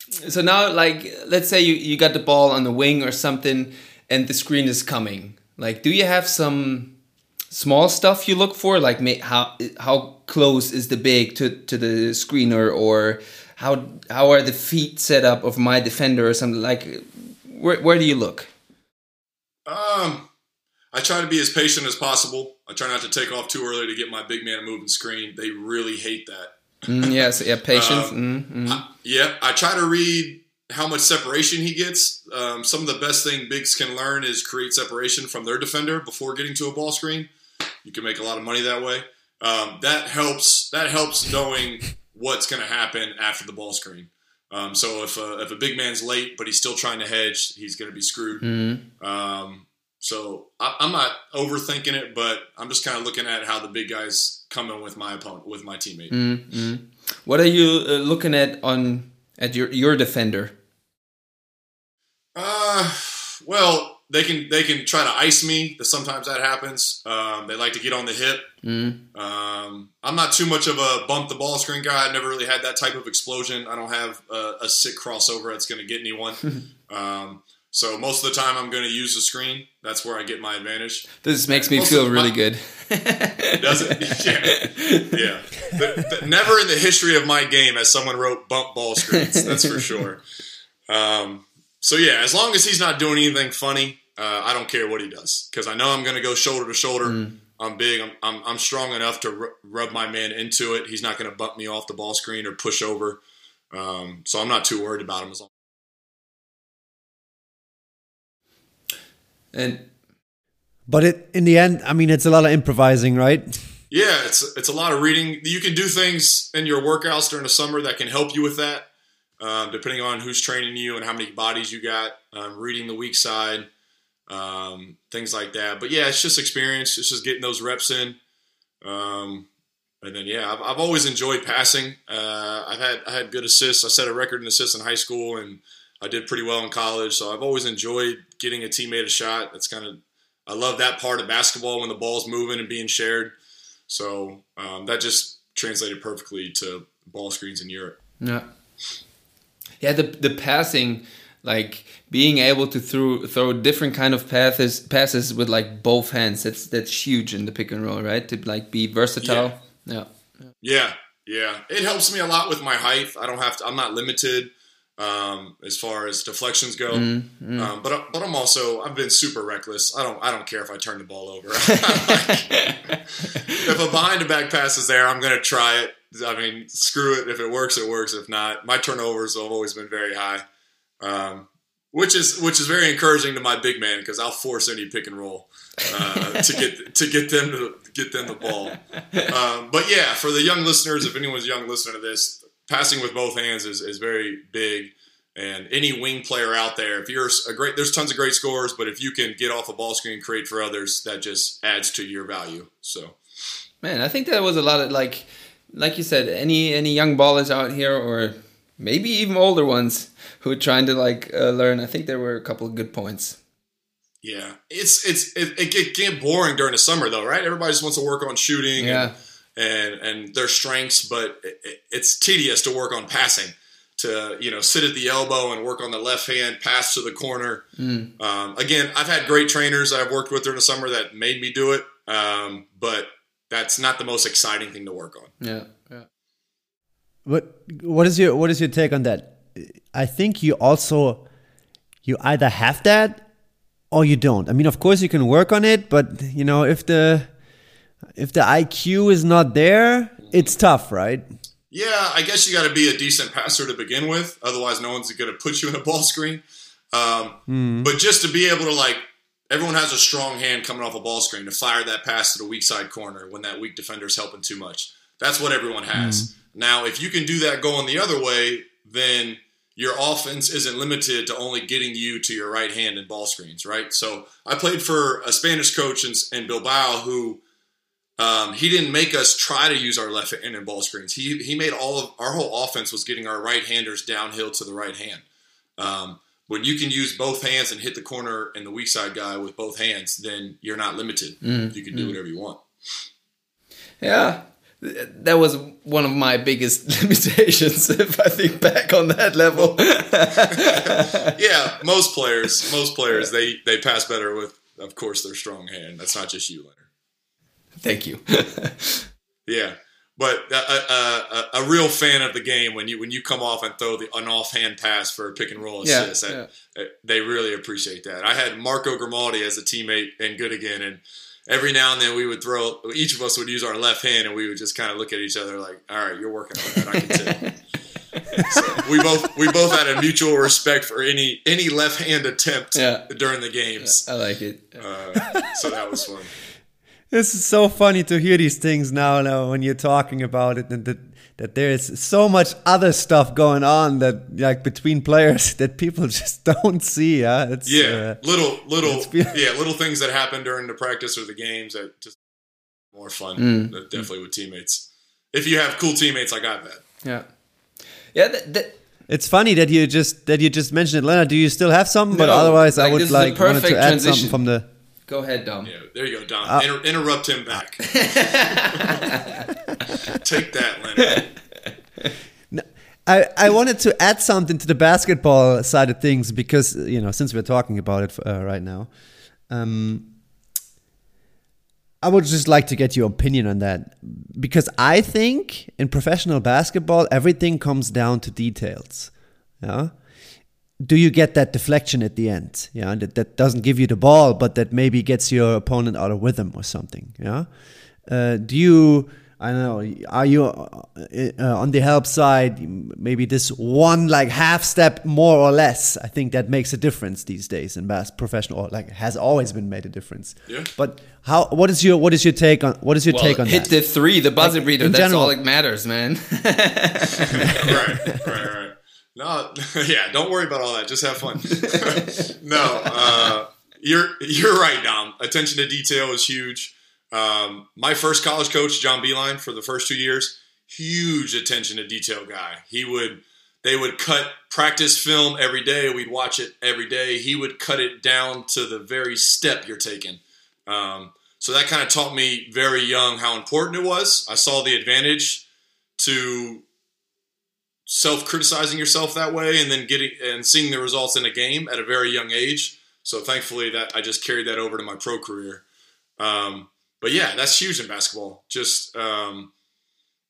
so now, like, let's say you you got the ball on the wing or something, and the screen is coming. Like, do you have some small stuff you look for, like how how close is the big to to the screener, or how how are the feet set up of my defender, or something like. Where where do you look? Um, I try to be as patient as possible. I try not to take off too early to get my big man a moving screen. They really hate that. mm, yes, yeah, patience. um, mm, mm. I, yeah, I try to read how much separation he gets. Um, some of the best thing bigs can learn is create separation from their defender before getting to a ball screen. You can make a lot of money that way. um, that helps. That helps knowing what's going to happen after the ball screen. Um, so if a, if a big man's late but he's still trying to hedge, he's going to be screwed. Mm-hmm. So I, am not overthinking it, but I'm just kind of looking at how the big guys come in with my opponent, with my teammate. Mm-hmm. What are you uh, looking at on at your your defender? Uh, well, they can they can try to ice me. Sometimes that happens. Um, they like to get on the hip. Mm. Um, I'm not too much of a bump the ball screen guy. I never really had that type of explosion. I don't have a, a sick crossover that's going to get anyone. um, so most of the time, I'm going to use the screen. That's where I get my advantage. This makes me most feel really my, good. does it? Yeah, yeah. The, the, never in the history of my game has someone wrote bump ball screens. That's for sure. Um, so yeah, as long as he's not doing anything funny, uh, I don't care what he does because I know I'm going to go shoulder to shoulder. Mm. I'm big. I'm, I'm, I'm strong enough to r- rub my man into it. He's not going to bump me off the ball screen or push over. Um, so I'm not too worried about him as long. And but it in the end, I mean, it's a lot of improvising, right? Yeah, it's it's a lot of reading. You can do things in your workouts during the summer that can help you with that um, depending on who's training you and how many bodies you got, um, reading the weak side, um, things like that. But yeah, it's just experience. It's just getting those reps in. Um, and then yeah, I've, I've always enjoyed passing. Uh, I've had I had good assists. I set a record in assists in high school, and I did pretty well in college. So I've always enjoyed getting a teammate a shot. That's kind of I love that part of basketball when the ball's moving and being shared. So um, that just translated perfectly to ball screens in Europe. Yeah yeah the the passing like being able to throw throw different kind of passes passes with like both hands that's that's huge in the pick and roll right to like be versatile yeah yeah yeah, yeah. it helps me a lot with my height i don't have to i'm not limited um, as far as deflections go. Mm, mm. Um, but but I'm also I've been super reckless. I don't I don't care if I turn the ball over. like, if a behind the back pass is there, I'm gonna try it. I mean, screw it. If it works, it works. If not, my turnovers have always been very high, um, which is which is very encouraging to my big man because I'll force any pick and roll uh, to get to get them to get them the ball. Um, but yeah, for the young listeners, if anyone's young listening to this, passing with both hands is, is very big. And any wing player out there, if you're a great, there's tons of great scores, but if you can get off a ball screen, create for others, that just adds to your value. So, man, I think that was a lot of like like you said, any any young ballers out here, or maybe even older ones who are trying to like uh, learn, I think there were a couple of good points. Yeah, it's it's it, it get, get boring during the summer though, right? Everybody just wants to work on shooting yeah. and, and and their strengths, but it, it, it's tedious to work on passing. To you know, sit at the elbow and work on the left hand, pass to the corner. Mm. Um, again, I've had great trainers I've worked with during the summer that made me do it, um, but that's not the most exciting thing to work on. Yeah, yeah. What what is your what is your take on that? I think you also you either have that or you don't. I mean, of course you can work on it, but you know, if the if the IQ is not there, it's tough, right? Yeah, I guess you got to be a decent passer to begin with. Otherwise, no one's going to put you in a ball screen. Um, mm. But just to be able to like everyone has a strong hand coming off a ball screen to fire that pass to the weak side corner when that weak defender is helping too much. That's what everyone has. Mm-hmm. Now, if you can do that going the other way, then your offense isn't limited to only getting you to your right hand in ball screens, right? So I played for a Spanish coach in, in Bilbao who um, he didn't make us try to use our left hand in ball screens. He he made all of our whole offense was getting our right handers downhill to the right hand. Um, when you can use both hands and hit the corner and the weak side guy with both hands, then you're not limited. Mm, you can do mm. whatever you want. Yeah, that was one of my biggest limitations if I think back on that level. yeah, most players, most players, they they pass better with, of course, their strong hand. That's not just you, Lennart. Thank you. yeah, but a, a, a, a, real fan of the game when you when you come off and throw the, an offhand pass for a pick and roll assist, yeah, that, yeah. they really appreciate that. I had Marco Grimaldi as a teammate and Göttingen, and every now and then we would throw. Each of us would use our left hand, and we would just kind of look at each other like, "All right, you're working on that. I can tell." so we both we both had a mutual respect for any any left hand attempt yeah. during the games. I like it. Uh, so that was fun. This is so funny to hear these things now, now when you're talking about it, and that that there is so much other stuff going on that like between players that people just don't see. Yeah, it's yeah, uh, little little yeah little things that happen during the practice or the games that just more fun. Mm. Definitely with teammates. If you have cool teammates like I've had. Yeah, yeah. That, that, it's funny that you just that you just mentioned it, Lennart. Do you still have some? No, but otherwise, like, I would like wanted to add transition. something from the. Go ahead, Dom. Yeah, there you go, Dom. Uh, Inter- interrupt him back. Take that, Lennart. I, I wanted to add something to the basketball side of things because you know since we're talking about it uh, right now, um, I would just like to get your opinion on that because I think in professional basketball everything comes down to details. Yeah, do you get that deflection at the end? Yeah, that, that doesn't give you the ball, but that maybe gets your opponent out of rhythm or something. Yeah, uh, do you? I don't know. Are you uh, uh, on the help side? Maybe this one like half step more or less. I think that makes a difference these days in bass professional. Or like has always been made a difference. Yeah. But how? What is your what is your take on what is your well, take on hit that? the three, the buzzer like, beater. That's general. all that matters, man. right, right, right. No, yeah, don't worry about all that. Just have fun. no, uh, you're you're right, Dom. Attention to detail is huge. Um, my first college coach, John Beilein, for the first two years, huge attention to detail guy. He would they would cut practice film every day. We'd watch it every day. He would cut it down to the very step you're taking. Um, so that kind of taught me very young how important it was. I saw the advantage to self criticizing yourself that way and then getting and seeing the results in a game at a very young age. So thankfully that I just carried that over to my pro career. Um, but yeah, that's huge in basketball. Just um,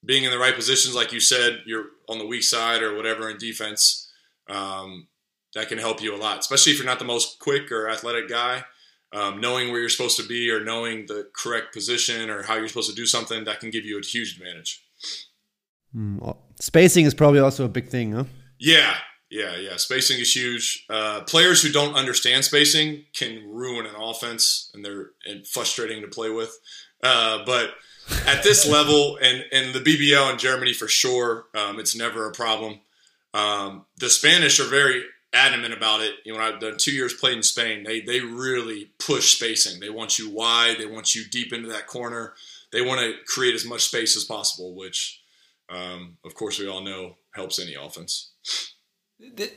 being in the right positions, like you said, you're on the weak side or whatever in defense. Um, that can help you a lot, especially if you're not the most quick or athletic guy. Um, knowing where you're supposed to be or knowing the correct position or how you're supposed to do something, that can give you a huge advantage. Mm, spacing is probably also a big thing, huh? Yeah, yeah, yeah. Spacing is huge. Uh, players who don't understand spacing can ruin an offense, and they're and frustrating to play with. Uh, but at this level, and and the BBL in Germany for sure, um, it's never a problem. Um, the Spanish are very adamant about it. You know, I've done two years played in Spain. They they really push spacing. They want you wide. They want you deep into that corner. They want to create as much space as possible, which um, of course, we all know helps any offense.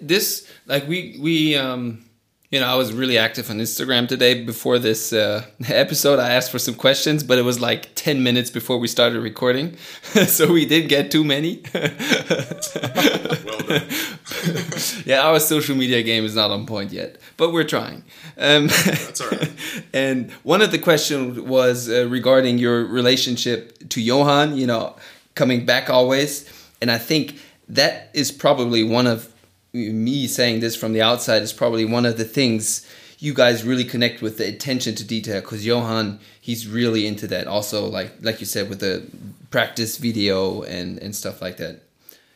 This, like, we we um, you know, I was really active on Instagram today before this uh, episode. I asked for some questions, but it was like 10 minutes before we started recording. so we did get too many. well done. yeah, our social media game is not on point yet, but we're trying. Um, That's all right. and one of the questions was uh, regarding your relationship to Johan. You know, coming back always. And I think that is probably one of me saying this from the outside is probably one of the things you guys really connect with the attention to detail because Johan he's really into that also like like you said with the practice video and and stuff like that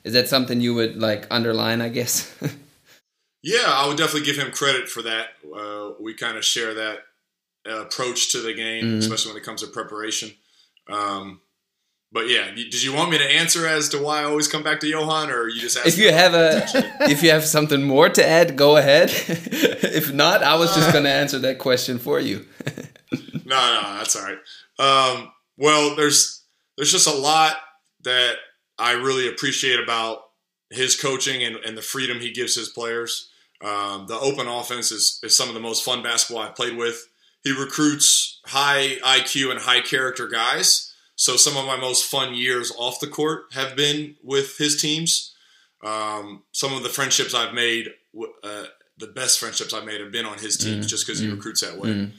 is that something you would like underline I guess yeah I would definitely give him credit for that uh, we kind of share that uh, approach to the game mm-hmm. especially when it comes to preparation um, but yeah, did you want me to answer as to why I always come back to Johan, or you just? If you have a, if you have something more to add, go ahead. if not, I was just going to answer that question for you. no, no, that's all right. Um, well, there's there's just a lot that I really appreciate about his coaching and, and the freedom he gives his players. Um, the open offense is, is some of the most fun basketball I've played with. He recruits high IQ and high character guys so some of my most fun years off the court have been with his teams. Um, some of the friendships I've made, uh, the best friendships I've made, have been on his teams mm, just because mm, he recruits that way. Mm.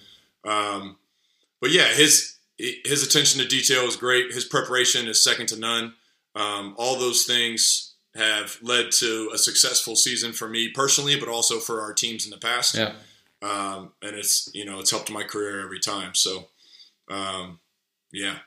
Um, but yeah, his his attention to detail is great. His preparation is second to none. Um, all those things have led to a successful season for me personally, but also for our teams in the past. Yeah. Um, and it's you know it's helped my career every time. So um, yeah.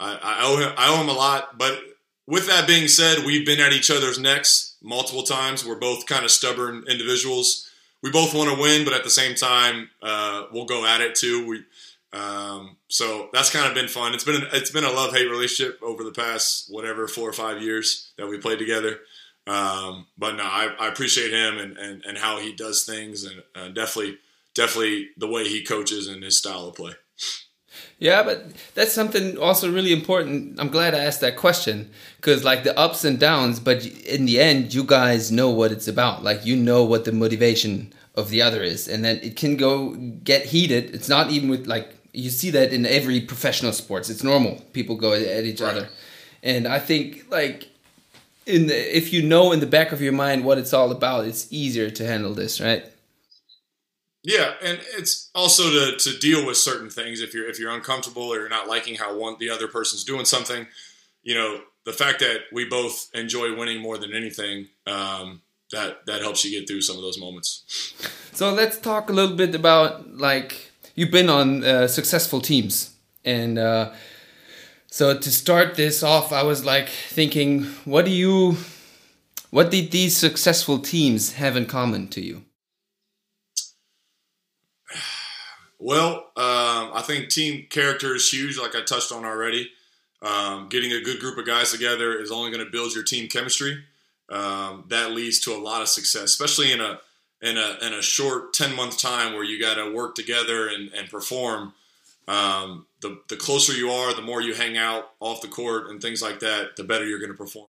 I, I owe him I owe him a lot. But with that being said, we've been at each other's necks multiple times. We're both kind of stubborn individuals. We both want to win, but at the same time, uh, we'll go at it too. We Um, so that's kind of been fun. It's been it's been a love hate relationship over the past whatever four or five years that we played together. Um, but no, I, I, appreciate him and, and, and how he does things, and uh, definitely definitely the way he coaches and his style of play. Yeah, but that's something also really important. I'm glad I asked that question because, like, the ups and downs, but in the end, you guys know what it's about. Like, you know what the motivation of the other is, and then it can go get heated. It's not even with like you see that in every professional sports. It's normal. People go at each right. other, and I think like in the if you know in the back of your mind what it's all about, it's easier to handle this, right? Yeah, and it's also to, to deal with certain things if you're if you're uncomfortable or you're not liking how one the other person's doing something. You know, the fact that we both enjoy winning more than anything, um, that that helps you get through some of those moments. So let's talk a little bit about like you've been on uh, successful teams, and uh, so to start this off, I was like thinking, what do you, what did these successful teams have in common to you? Well, um, I think team character is huge, like I touched on already. Um, getting a good group of guys together is only going to build your team chemistry. Um, that leads to a lot of success, especially in a in a in a short ten month time where you got to work together and, and perform. Um, the the closer you are, the more you hang out off the court and things like that, the better you're going to perform.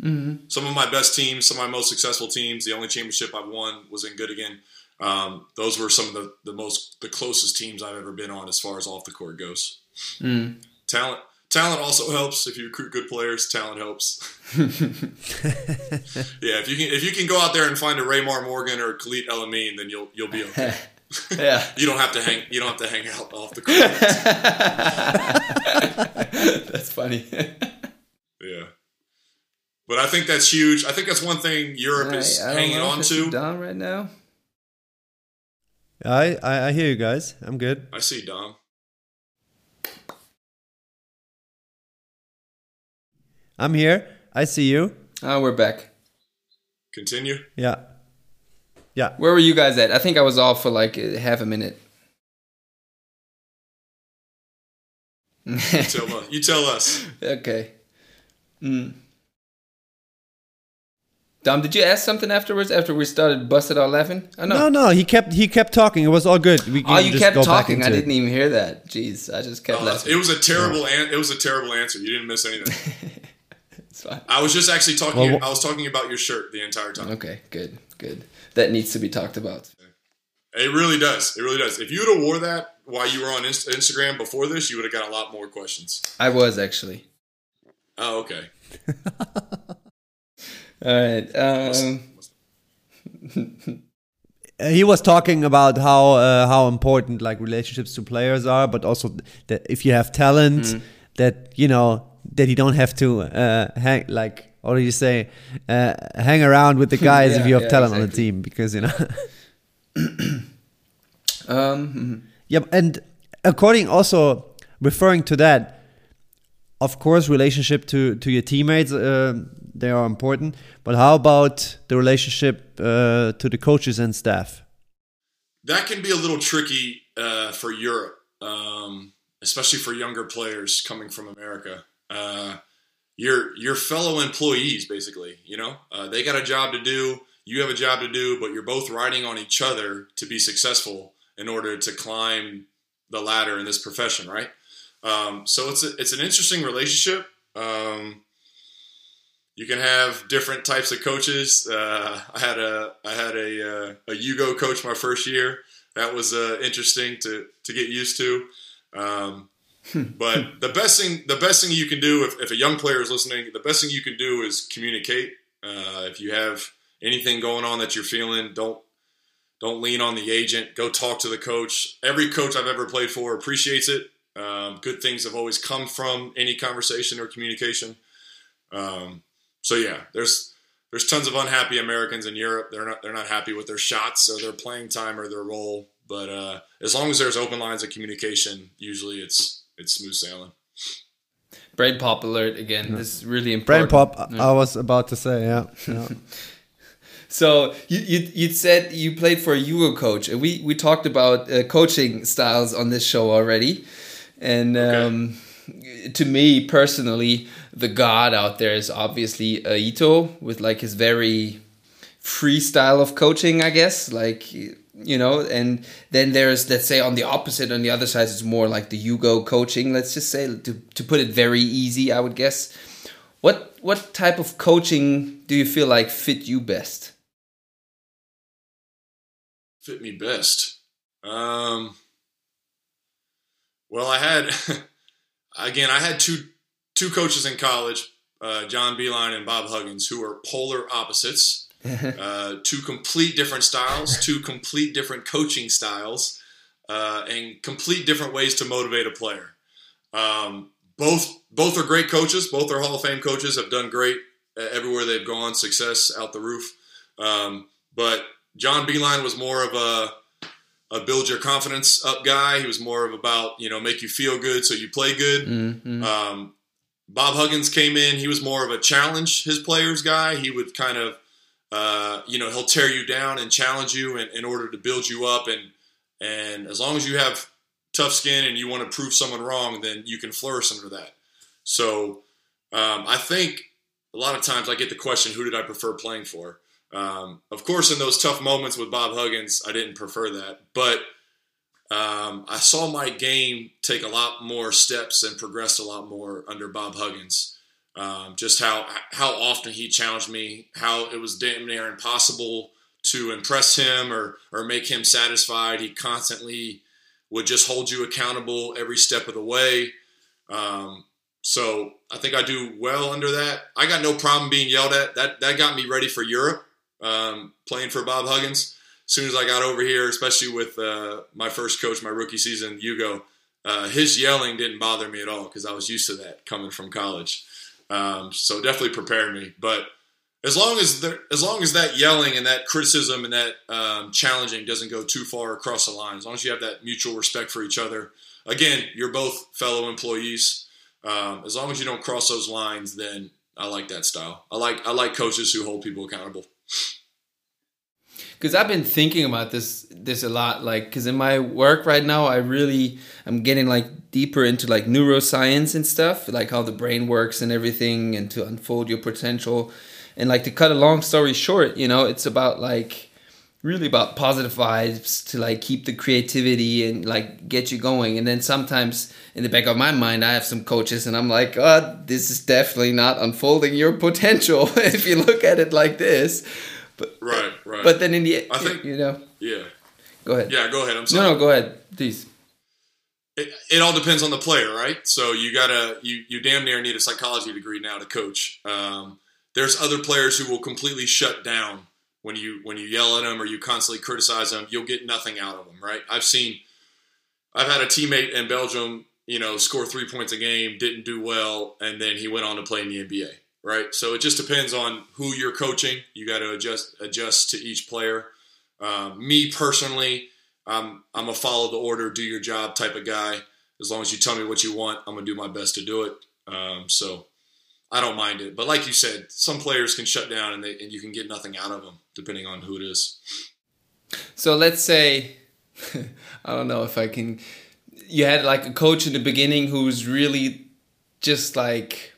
Mm-hmm. Some of my best teams, some of my most successful teams, the only championship I've won was in Göttingen. Um, those were some of the, the most the closest teams I've ever been on as far as off the court goes. Mm. Talent talent also helps if you recruit good players. Talent helps. yeah, if you can if you can go out there and find a Raymar Morgan or Khalid El-Amin, then you'll you'll be okay. yeah, you don't have to hang you don't have to hang out off the court. that's funny. yeah. But I think that's huge. I think that's one thing Europe is hanging on to. Dom right now. I, I, I hear you guys. I'm good. I see Dom. I'm here. I see you. Oh, we're back. Continue. Yeah. Yeah. Where were you guys at? I think I was off for like half a minute. you, tell, you tell us. Okay. Mm. Dom, did you ask something afterwards after we started busted out laughing? Oh, no. no, no, he kept he kept talking. It was all good. We oh, you kept talking. I didn't even hear that. Jeez, I just kept uh, laughing. It was a terrible yeah. an- it was a terrible answer. You didn't miss anything. it's fine. I was just actually talking. Well, I was talking about your shirt the entire time. Okay, good, good. That needs to be talked about. It really does. It really does. If you would have wore that while you were on Instagram before this, you would have got a lot more questions. I was actually. Oh, okay. All right. Um, he was talking about how uh, how important like relationships to players are, but also that if you have talent, mm. that you know that you don't have to uh, hang like what do you say uh, hang around with the guys yeah, if you have yeah, talent exactly. on the team because you know. um, mm-hmm. yeah, and according also referring to that, of course, relationship to to your teammates uh, they are important. But how about the relationship uh, to the coaches and staff? That can be a little tricky uh, for Europe, um, especially for younger players coming from America. Uh, your your fellow employees, basically, you know, uh, they got a job to do. You have a job to do, but you're both riding on each other to be successful in order to climb the ladder in this profession, right? Um, so it's a, it's an interesting relationship. Um, you can have different types of coaches. Uh, I had a I had a uh, a Yugo coach my first year. That was uh, interesting to to get used to. Um, hmm. but the best thing the best thing you can do if, if, a young player is listening, the best thing you can do is communicate. Uh, if you have anything going on that you're feeling, don't don't lean on the agent. Go talk to the coach. Every coach I've ever played for appreciates it. Um, good things have always come from any conversation or communication. Um, so yeah, there's there's tons of unhappy Americans in Europe. They're not they're not happy with their shots or their playing time or their role. But uh, as long as there's open lines of communication, usually it's it's smooth sailing. Brain pop alert again. Yeah. This is really important. Brain pop. Yeah. I was about to say, yeah. yeah. So you, you you said you played for a Jugo coach, and we we talked about uh, coaching styles on this show already, and um, to me personally, the god out there is obviously Aito with like his very free style of coaching, I guess, like you know, and then there's let's say on the opposite on the other side it's more like the Hugo coaching. Let's just say to to put it very easy, I would guess. What what type of coaching do you feel like fit you best? Fit me best. Um, well, I had again, I had two two coaches in college, uh, John Beilein and Bob Huggins, who are polar opposites. uh, two complete different styles, two complete different coaching styles, uh, and complete different ways to motivate a player. Um, both both are great coaches. Both are Hall of Fame coaches. Have done great everywhere they've gone. Success out the roof. Um, but John Beilein was more of a a build your confidence up guy. He was more of about you know make you feel good so you play good. Mm-hmm. Um, Bob Huggins came in. He was more of a challenge his players guy. He would kind of uh, you know he'll tear you down and challenge you in, in order to build you up and and as long as you have tough skin and you want to prove someone wrong, then you can flourish under that. So um, I think a lot of times I get the question, who did I prefer playing for? Um, of course, in those tough moments with Bob Huggins, I didn't prefer that, but um, I saw my game take a lot more steps and progress a lot more under Bob Huggins. Um, just how how often he challenged me, how it was damn near impossible to impress him or or make him satisfied. He constantly would just hold you accountable every step of the way. Um, so I think I do well under that. I got no problem being yelled at. That that got me ready for Europe, um, playing for Bob Huggins. As soon as I got over here, especially with uh, my first coach, my rookie season, Hugo, uh, his yelling didn't bother me at all because I was used to that coming from college. Um, so definitely prepared me. But as long as there, as long as that yelling and that criticism and that um, challenging doesn't go too far across the line, as long as you have that mutual respect for each other, again, you're both fellow employees. Um, as long as you don't cross those lines, then I like that style. I like I like coaches who hold people accountable. Because I've been thinking about this this a lot, like because in my work right now, I really I'm getting like deeper into like neuroscience and stuff, like how the brain works and everything, and to unfold your potential. And like to cut a long story short you know it's about like really about positive vibes to like keep the creativity and like get you going. And then sometimes in the back of my mind i have some coaches and i'm like oh this is definitely not unfolding your potential. If you look at it like this. But right right. but then in the i think you know. Yeah. Go ahead. Yeah go ahead. I'm sorry no no go ahead please. It, it all depends on the player right? So you gotta you you damn near need a psychology degree now to coach. Um, there's other players who will completely shut down when you when you yell at them or you constantly criticize them. You'll get nothing out of them, right? I've seen, I've had a teammate in Belgium, you know, score three points a game, didn't do well, and then he went on to play in the NBA, right? So it just depends on who you're coaching. You got to adjust adjust to each player. Um, me personally, I'm I'm a follow the order, do your job type of guy. As long as you tell me what you want, I'm gonna do my best to do it. Um, so I don't mind it. But like you said, some players can shut down and, they, and you can get nothing out of them depending on who it is. So let's say, I don't know if I can. You had like a coach in the beginning who's really just like,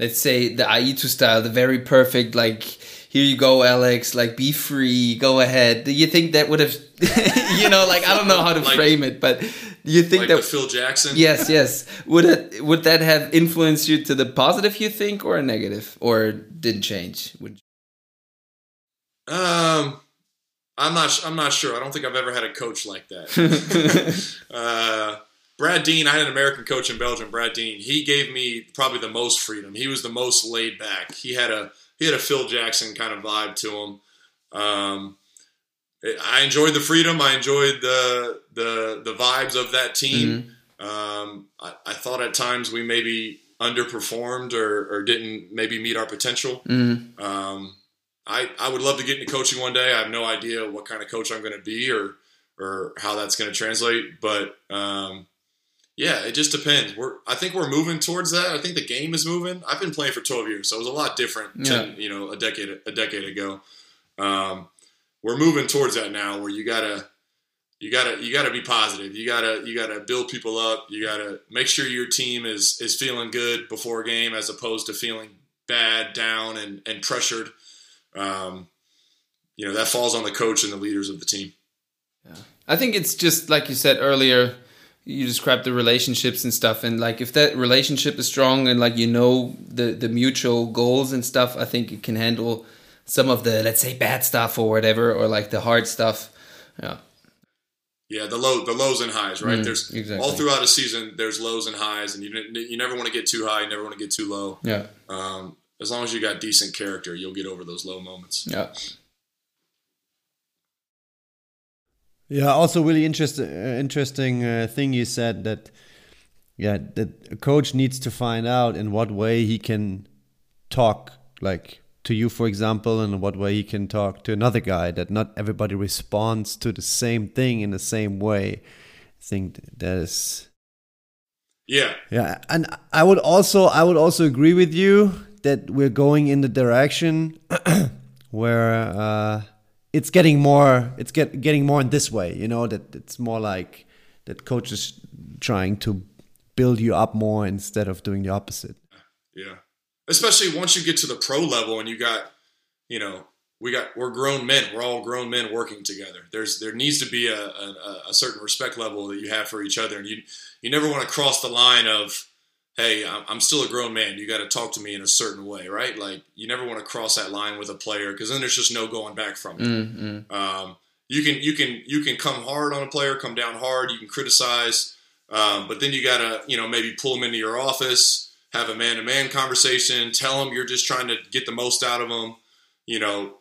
let's say the Aito style, the very perfect like. Here you go, Alex. Like, be free. Go ahead. Do you think that would have, you know, like I don't know how to like, frame it, but you think like that Phil Jackson? Yes, yes. Would it would that have influenced you to the positive? You think, or a negative, or didn't change? Would um, I'm not. I'm not sure. I don't think I've ever had a coach like that. uh, Brad Dean. I had an American coach in Belgium. Brad Dean. He gave me probably the most freedom. He was the most laid back. He had a he had a Phil Jackson kind of vibe to him. Um, I enjoyed the freedom. I enjoyed the the the vibes of that team. Mm-hmm. Um, I, I, thought at times we maybe underperformed or, or didn't maybe meet our potential. Mm-hmm. Um, I I would love to get into coaching one day. I have no idea what kind of coach I'm going to be or or how that's going to translate, but um, yeah, it just depends. We're I think we're moving towards that. I think the game is moving. I've been playing for 12 years, so it was a lot different. Yeah. Than, you know, a decade a decade ago. Um, we're moving towards that now, where you gotta you gotta you gotta be positive. You gotta you gotta build people up. You gotta make sure your team is is feeling good before a game, as opposed to feeling bad, down, and and pressured. Um, you know that falls on the coach and the leaders of the team. Yeah. I think it's just like you said earlier. You described the relationships and stuff, and like if that relationship is strong and like you know the the mutual goals and stuff, I think it can handle some of the let's say bad stuff or whatever, or like the hard stuff. Yeah. Yeah, the low, the lows and highs, right? Mm, there's exactly. all throughout a season. There's lows and highs, and you you never want to get too high. You never want to get too low. Yeah. Um, as long as you got decent character, you'll get over those low moments. Yeah. Yeah. Also, really interesting, uh, interesting uh, thing you said that, yeah, that a coach needs to find out in what way he can talk like to you, for example, and what way he can talk to another guy. That not everybody responds to the same thing in the same way. I think that is. Yeah. Yeah, and I would also I would also agree with you that we're going in the direction where uh, it's getting more it's get getting more in this way. You know that it's more like that coaches trying to build you up more instead of doing the opposite. Yeah especially once you get to the pro level and you got, you know, we got we're grown men. We're all grown men working together. There's there needs to be a, a, a certain respect level that you have for each other, and you you never want to cross the line of hey, I'm still a grown man. You got to talk to me in a certain way, right? Like you never want to cross that line with a player because then there's just no going back from it. Mm-hmm. Um, you can you can you can come hard on a player, come down hard. You can criticize, um, but then you got to you know maybe pull them into your office have a man to man conversation, tell them you're just trying to get the most out of them. You know,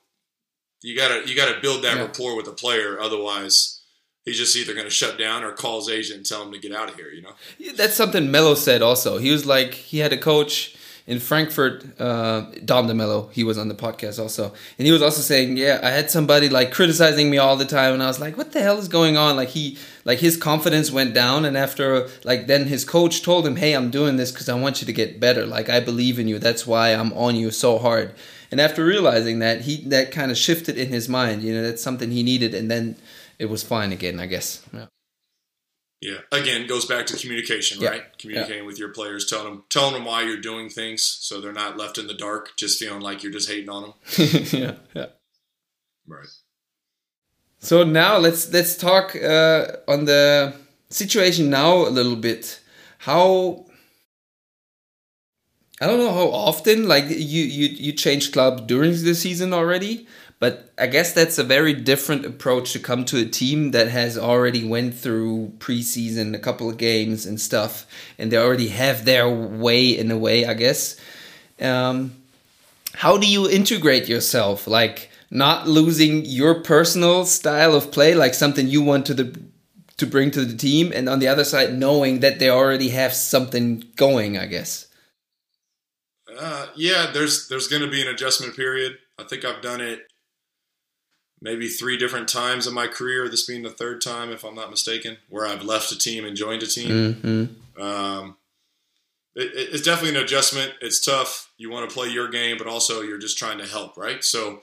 you gotta you gotta build that yeah. rapport with the player. Otherwise, he's just either going to shut down or call his agent and tell him to get out of here. You know, that's something Mello said. Also, he was like he had a coach in Frankfurt, uh, Dom DeMello, he was on the podcast also, and he was also saying, yeah, I had somebody like criticizing me all the time, and I was like, what the hell is going on? Like he, like his confidence went down, and after like then his coach told him, hey, I'm doing this because I want you to get better. Like I believe in you. That's why I'm on you so hard. And after realizing that, he that kind of shifted in his mind. You know, that's something he needed, and then it was fine again, I guess. Yeah. Yeah. Again, goes back to communication, yeah. right? Communicating yeah. with your players, telling them, telling them why you're doing things, so they're not left in the dark, just feeling like you're just hating on them. yeah. Yeah. Right. So now let's let's talk uh, on the situation now a little bit. How I don't know how often like you you you changed club during the season already, but I guess that's a very different approach to come to a team that has already went through preseason, a couple of games and stuff, and they already have their way in a way, I guess. Um, how do you integrate yourself? Like not losing your personal style of play, like something you want to the to bring to the team, and on the other side, knowing that they already have something going. I guess. Uh, yeah, there's there's going to be an adjustment period. I think I've done it maybe three different times in my career. This being the third time, if I'm not mistaken, where I've left a team and joined a team. Mm-hmm. Um, it, it's definitely an adjustment. It's tough. You want to play your game, but also you're just trying to help, right? So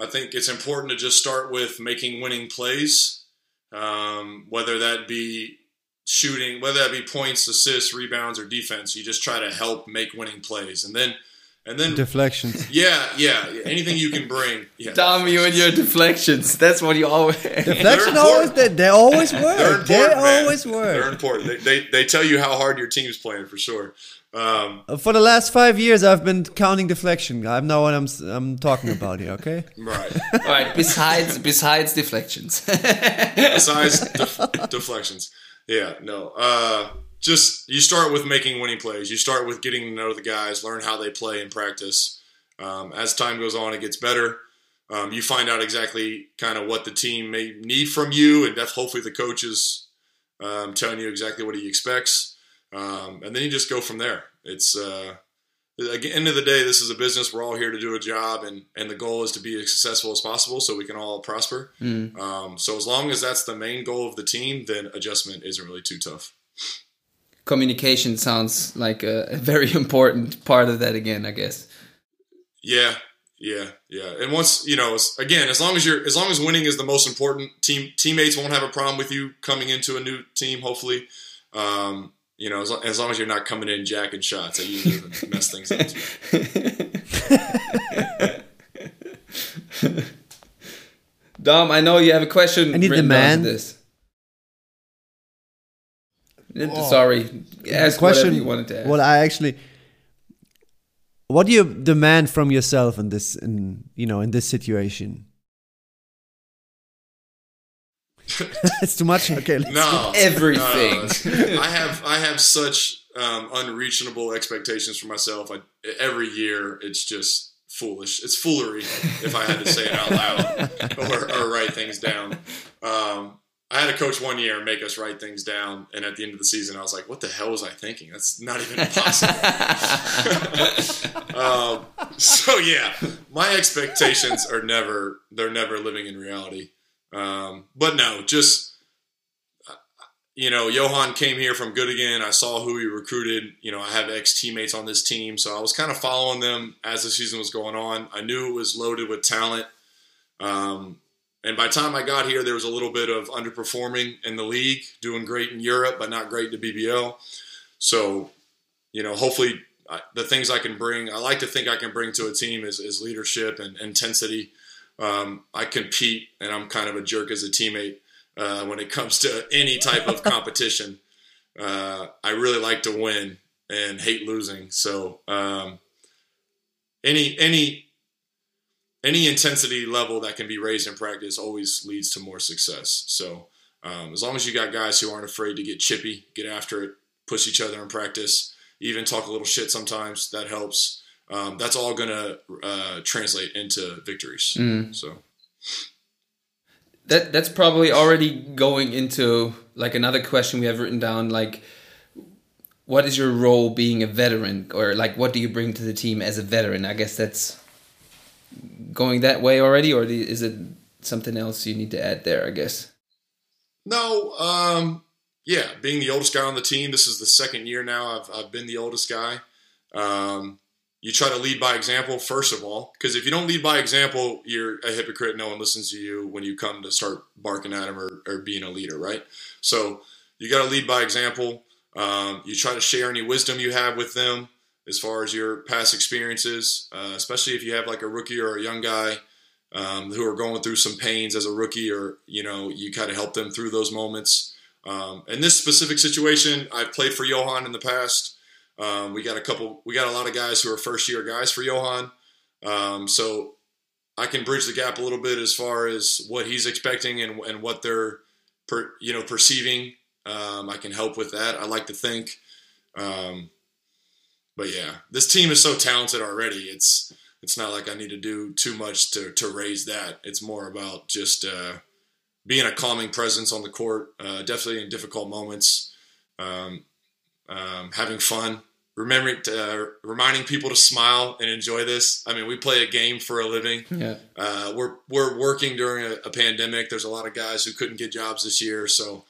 I think it's important to just start with making winning plays, um, whether that be shooting, whether that be points, assists, rebounds, or defense. You just try to help make winning plays, and then – and then deflections. Yeah, yeah, yeah. Anything you can bring. Yeah, Dom, you and your deflections. That's what you always. Deflection always. They, they always work. They're they always work. They're important. They, they, they tell you how hard your team's playing for sure. Um, uh, for the last five years, I've been counting deflection. I know what I'm I'm talking about here. Okay. Right. All right. Besides besides deflections. besides def- deflections. Yeah. No. Uh, just you start with making winning plays. You start with getting to know the guys, learn how they play in practice. Um, as time goes on, it gets better. Um, you find out exactly kind of what the team may need from you, and hopefully the coach is um, telling you exactly what he expects, um, and then you just go from there. It's uh, at the end of the day, this is a business. We're all here to do a job, and and the goal is to be as successful as possible, so we can all prosper. Mm. so as long as that's the main goal of the team, then adjustment isn't really too tough communication sounds like a, a very important part of that again, I guess. Yeah, Yeah, yeah. And once you know, again, as long as you're, as long as winning is the most important, team teammates won't have a problem with you coming into a new team. Hopefully, um, you know, as, as long as you're not coming in jacking shots, I usually mess things up. too. Dom, I know you have a question. I need the written down to man. This. Oh. Uh, sorry, ask question whatever you wanted to ask. Well, I actually, what do you demand from yourself in this, in you know, in this situation? it's too much. Okay, let's No, Everything. no. I have I have such um, unreachable expectations for myself. I, every year, it's just foolish. It's foolery if I had to say it out loud or, or write things down. Um, I had a coach one year make us write things down, and at the end of the season, I was like, "What the hell was I thinking? That's not even possible." um, so yeah, my expectations are never they're never living in reality. Um, but no, just you know, Johan came here from Göttingen. I saw who he recruited. You know, I have ex teammates on this team, so I was kind of following them as the season was going on. I knew it was loaded with talent. Um, and by the time I got here, there was a little bit of underperforming in the league, doing great in Europe, but not great the BBL. So, you know, hopefully I, the things I can bring, I like to think I can bring to a team is, is leadership and intensity. Um, I compete, and I'm kind of a jerk as a teammate uh, when it comes to any type of competition. Uh, I really like to win and hate losing. So um, any any any intensity level that can be raised in practice always leads to more success. So um, as long as you got guys who aren't afraid to get chippy, get after it, push each other in practice, even talk a little shit sometimes, that helps. Um, that's all going to uh, translate into victories. So. That that's probably already going into like another question we have written down like what is your role being a veteran? Or like what do you bring to the team as a veteran? I guess that's going that way already or is it something else you need to add there i guess? No, um, yeah, being the oldest guy on the team, this is the second year now I've, I've been the oldest guy. Um, you try to lead by example, first of all, because if you don't lead by example, you're a hypocrite. No one listens to you when you come to start barking at them or, or being a leader, right? So you got to lead by example. Um, you try to share any wisdom you have with them as far as your past experiences, uh, especially if you have like a rookie or a young guy um, who are going through some pains as a rookie, or you know, you kind of help them through those moments. Um, in this specific situation, I've played for Johan in the past. Um, we got a couple, we got a lot of guys who are first year guys for Johan, um, so I can bridge the gap a little bit as far as what he's expecting and, and what they're, per, you know, perceiving. Um, I can help with that. I like to think. Um, but yeah, this team is so talented already. It's it's not like I need to do too much to to raise that. It's more about just uh, being a calming presence on the court, uh, definitely in difficult moments, um, um, having fun, remembering uh, reminding people to smile and enjoy this. I mean, we play a game for a living. yeah Uh, we're we're working during a, a pandemic. There's a lot of guys who couldn't get jobs this year, so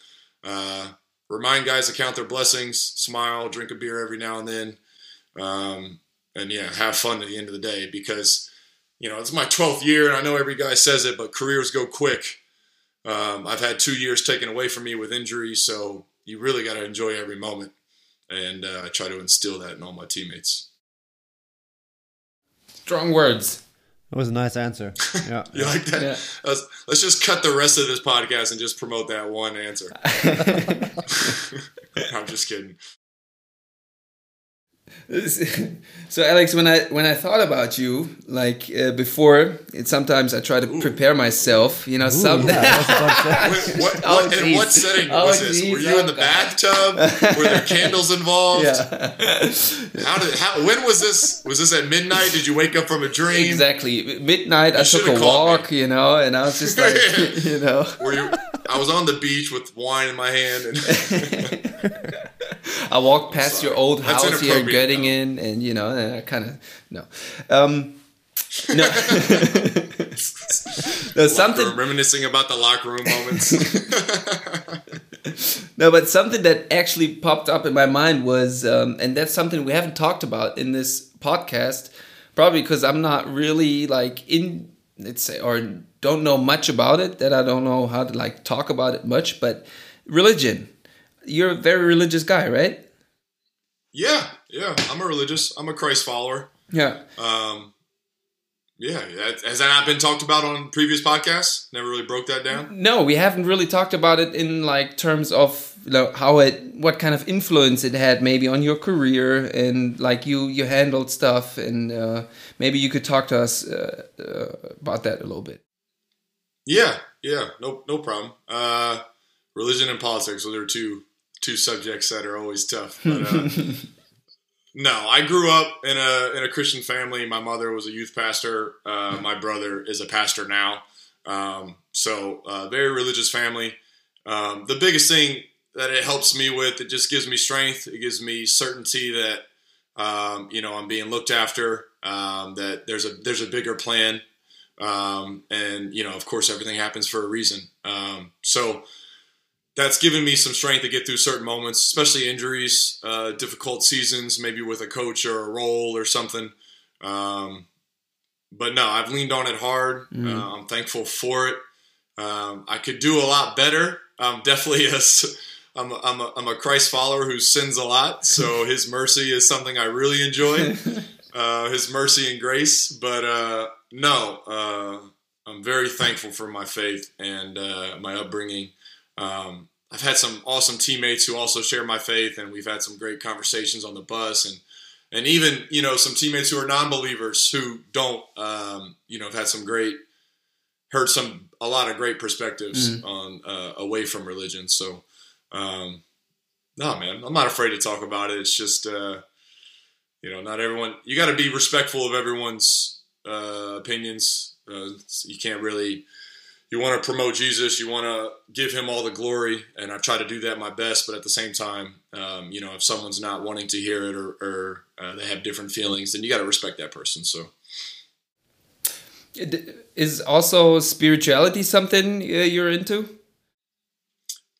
uh, remind guys to count their blessings, smile, drink a beer every now and then, um, and yeah, have fun at the end of the day because you know it's my 12th year, and I know every guy says it, but careers go quick. Um, I've had two years taken away from me with injuries, so you really got to enjoy every moment, and uh, I try to instill that in all my teammates. strong words That was a nice answer. Yeah. You like that? Yeah. Let's, let's just cut the rest of this podcast and just promote that one answer. I'm just kidding. so alex when i when i thought about you like uh, before it sometimes i try to prepare myself you know Ooh, some yeah, I was about to say. Wait, what, Oh, what, in what setting Oh, was this? jeez, Were you in the God. bathtub? Were there candles involved? yeah How did? How? When was this? Was this at midnight? Did you wake up from a dream? exactly midnight i took a called walk you know and i was just like you know Were you? I was on the beach with wine in my hand, and I walked past sorry. your old That's house here getting in and you know, and I kind of no, um, no. no, something. reminiscing about the locker room moments. No, but something that actually popped up in my mind was, um, and that's something we haven't talked about in this podcast, Probably because I'm not really like in let's say or don't know much about it that I don't know how to like talk about it much. But religion, you're a very religious guy, right? Yeah, yeah. I'm a religious. I'm a Christ follower. Yeah. Um, yeah, that, has that not been talked about on previous podcasts? Never really broke that down. No, we haven't really talked about it in like terms of you know, how it, what kind of influence it had maybe on your career and like you you handled stuff and uh, maybe you could talk to us uh, uh, about that a little bit. Yeah, yeah, no, no problem. Uh, religion and politics, those are two two subjects that are always tough. But, uh, no, I grew up in a in a Christian family. My mother was a youth pastor. Uh, my brother is a pastor now. Um, so uh, very religious family. Um, the biggest thing that it helps me with, it just gives me strength. It gives me certainty that um, you know I'm being looked after. Um, that there's a there's a bigger plan, um, and you know of course everything happens for a reason. Um, so that's given me some strength to get through certain moments, especially injuries, uh, difficult seasons, maybe with a coach or a role or something. Um, but no, I've leaned on it hard. Mm. Uh, I'm thankful for it. Um, I could do a lot better. I'm definitely a, I'm a, I'm a, I'm a Christ follower who sins a lot. So his mercy is something I really enjoy, uh, his mercy and grace. But uh, no, uh, I'm very thankful for my faith and uh, my upbringing. Um, I've had some awesome teammates who also share my faith, and we've had some great conversations on the bus, and and even you know some teammates who are non-believers who don't, um, you know, have had some great, heard some a lot of great perspectives mm-hmm. on uh, away from religion. So, um, no, man, I'm not afraid to talk about it. It's just, uh, you know, not everyone. You got to be respectful of everyone's uh, opinions. Uh, you can't really you want to promote Jesus, you want to give him all the glory, and I try to do that my best. But at the same time, um, you know, if someone's not wanting to hear it or, or uh, they have different feelings, then you got to respect that person. So, is also spirituality something uh, you're into?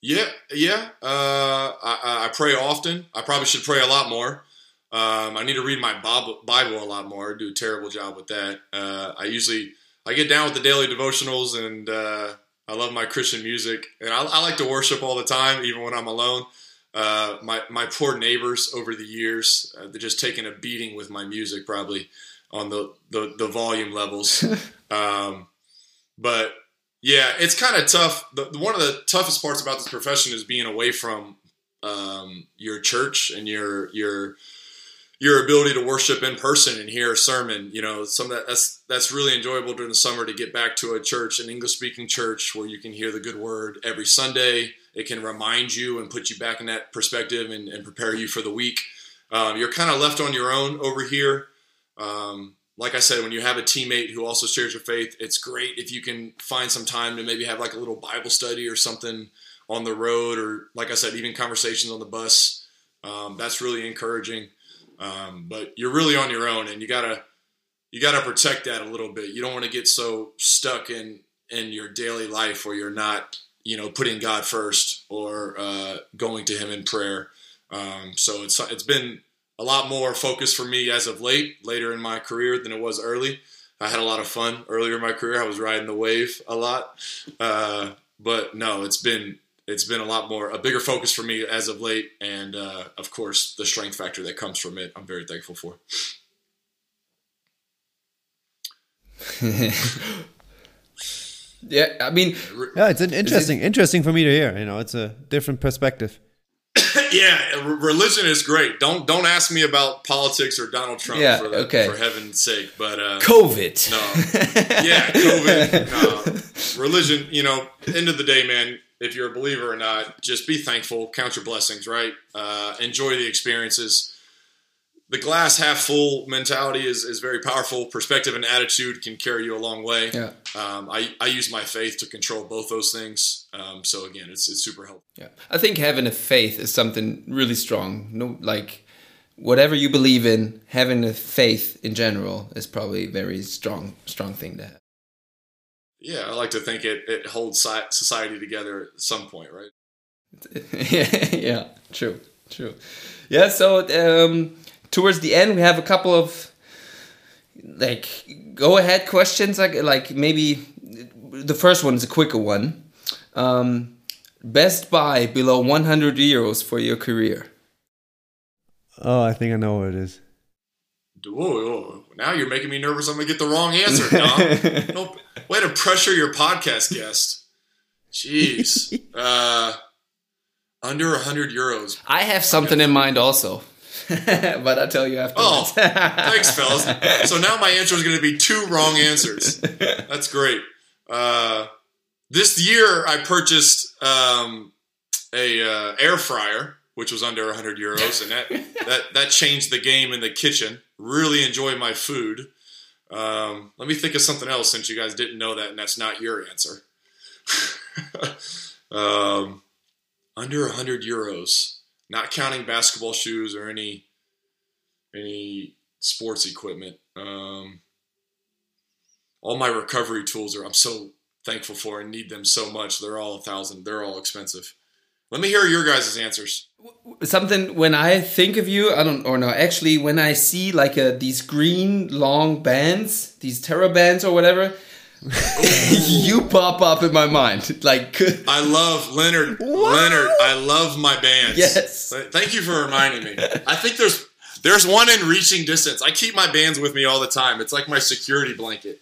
Yeah, yeah. Uh, I, I, pray often. I probably should pray a lot more. Um, I need to read my Bible, Bible a lot more. I do a terrible job with that. Uh, I usually I get down with the daily devotionals, and uh, I love my Christian music, and I, I, like to worship all the time, even when I'm alone. Uh, my my poor neighbors over the years, uh, they're just taking a beating with my music, probably on the the, the volume levels. um, but yeah, it's kind of tough. The, one of the toughest parts about this profession is being away from um, your church and your your your ability to worship in person and hear a sermon. You know, some that that's that's really enjoyable during the summer to get back to a church, an English speaking church, where you can hear the good word every Sunday. It can remind you and put you back in that perspective and, and prepare you for the week. Um, you're kind of left on your own over here. Um, like I said, when you have a teammate who also shares your faith, it's great if you can find some time to maybe have like a little Bible study or something on the road, or like I said, even conversations on the bus. Um, that's really encouraging. Um, but you're really on your own, and you gotta you gotta protect that a little bit. You don't want to get so stuck in in your daily life where you're not you know putting God first or uh, going to Him in prayer. Um, so it's it's been a lot more focused for me as of late, later in my career than it was early. I had a lot of fun earlier in my career. I was riding the wave a lot, uh, but no, it's been it's been a lot more a bigger focus for me as of late, and uh, of course the strength factor that comes from it. I'm very thankful for. yeah, I mean, yeah, it's an interesting, it, interesting for me to hear. You know, it's a different perspective. yeah, religion is great. Don't don't ask me about politics or Donald Trump. Yeah, for, the, okay. for heaven's sake. But uh, COVID. No. Yeah, COVID. no. Religion. You know, end of the day, man if you're a believer or not, just be thankful, count your blessings, right? Uh, enjoy the experiences. The glass half full mentality is, is very powerful. Perspective and attitude can carry you a long way. Yeah. Um, I, I use my faith to control both those things. Um, so again, it's, it's super helpful. Yeah. I think having a faith is something really strong. No, like whatever you believe in, having a faith in general is probably a very strong, strong thing to have. Yeah, I like to think it, it holds society together at some point, right? yeah, yeah, true, true. Yeah, so um, towards the end, we have a couple of like go ahead questions like like maybe the first one is a quicker one. Um, best buy below 100 euros for your career. Oh, I think I know what it is. Whoa, whoa. Now you're making me nervous. I'm gonna get the wrong answer. Dom. nope. Way to pressure your podcast guest. Jeez. Uh, under 100 euros. I have something in mind also. but I'll tell you after. Oh, thanks, fellas. So now my answer is going to be two wrong answers. That's great. Uh, this year I purchased um, a uh, air fryer, which was under 100 euros, and that, that that changed the game in the kitchen. Really enjoy my food. Um, let me think of something else since you guys didn't know that, and that's not your answer. um, under 100 euros not counting basketball shoes or any any sports equipment. Um, all my recovery tools are I'm so thankful for and need them so much. They're all a thousand. They're all expensive. Let me hear your guys' answers. Something when I think of you, I don't or no, actually when I see like a, these green long bands, these Thera bands or whatever, you pop up in my mind. Like I love Lennart. Lennart, I love my bands. Yes. Thank you for reminding me. I think there's there's one in reaching distance. I keep my bands with me all the time. It's like my security blanket.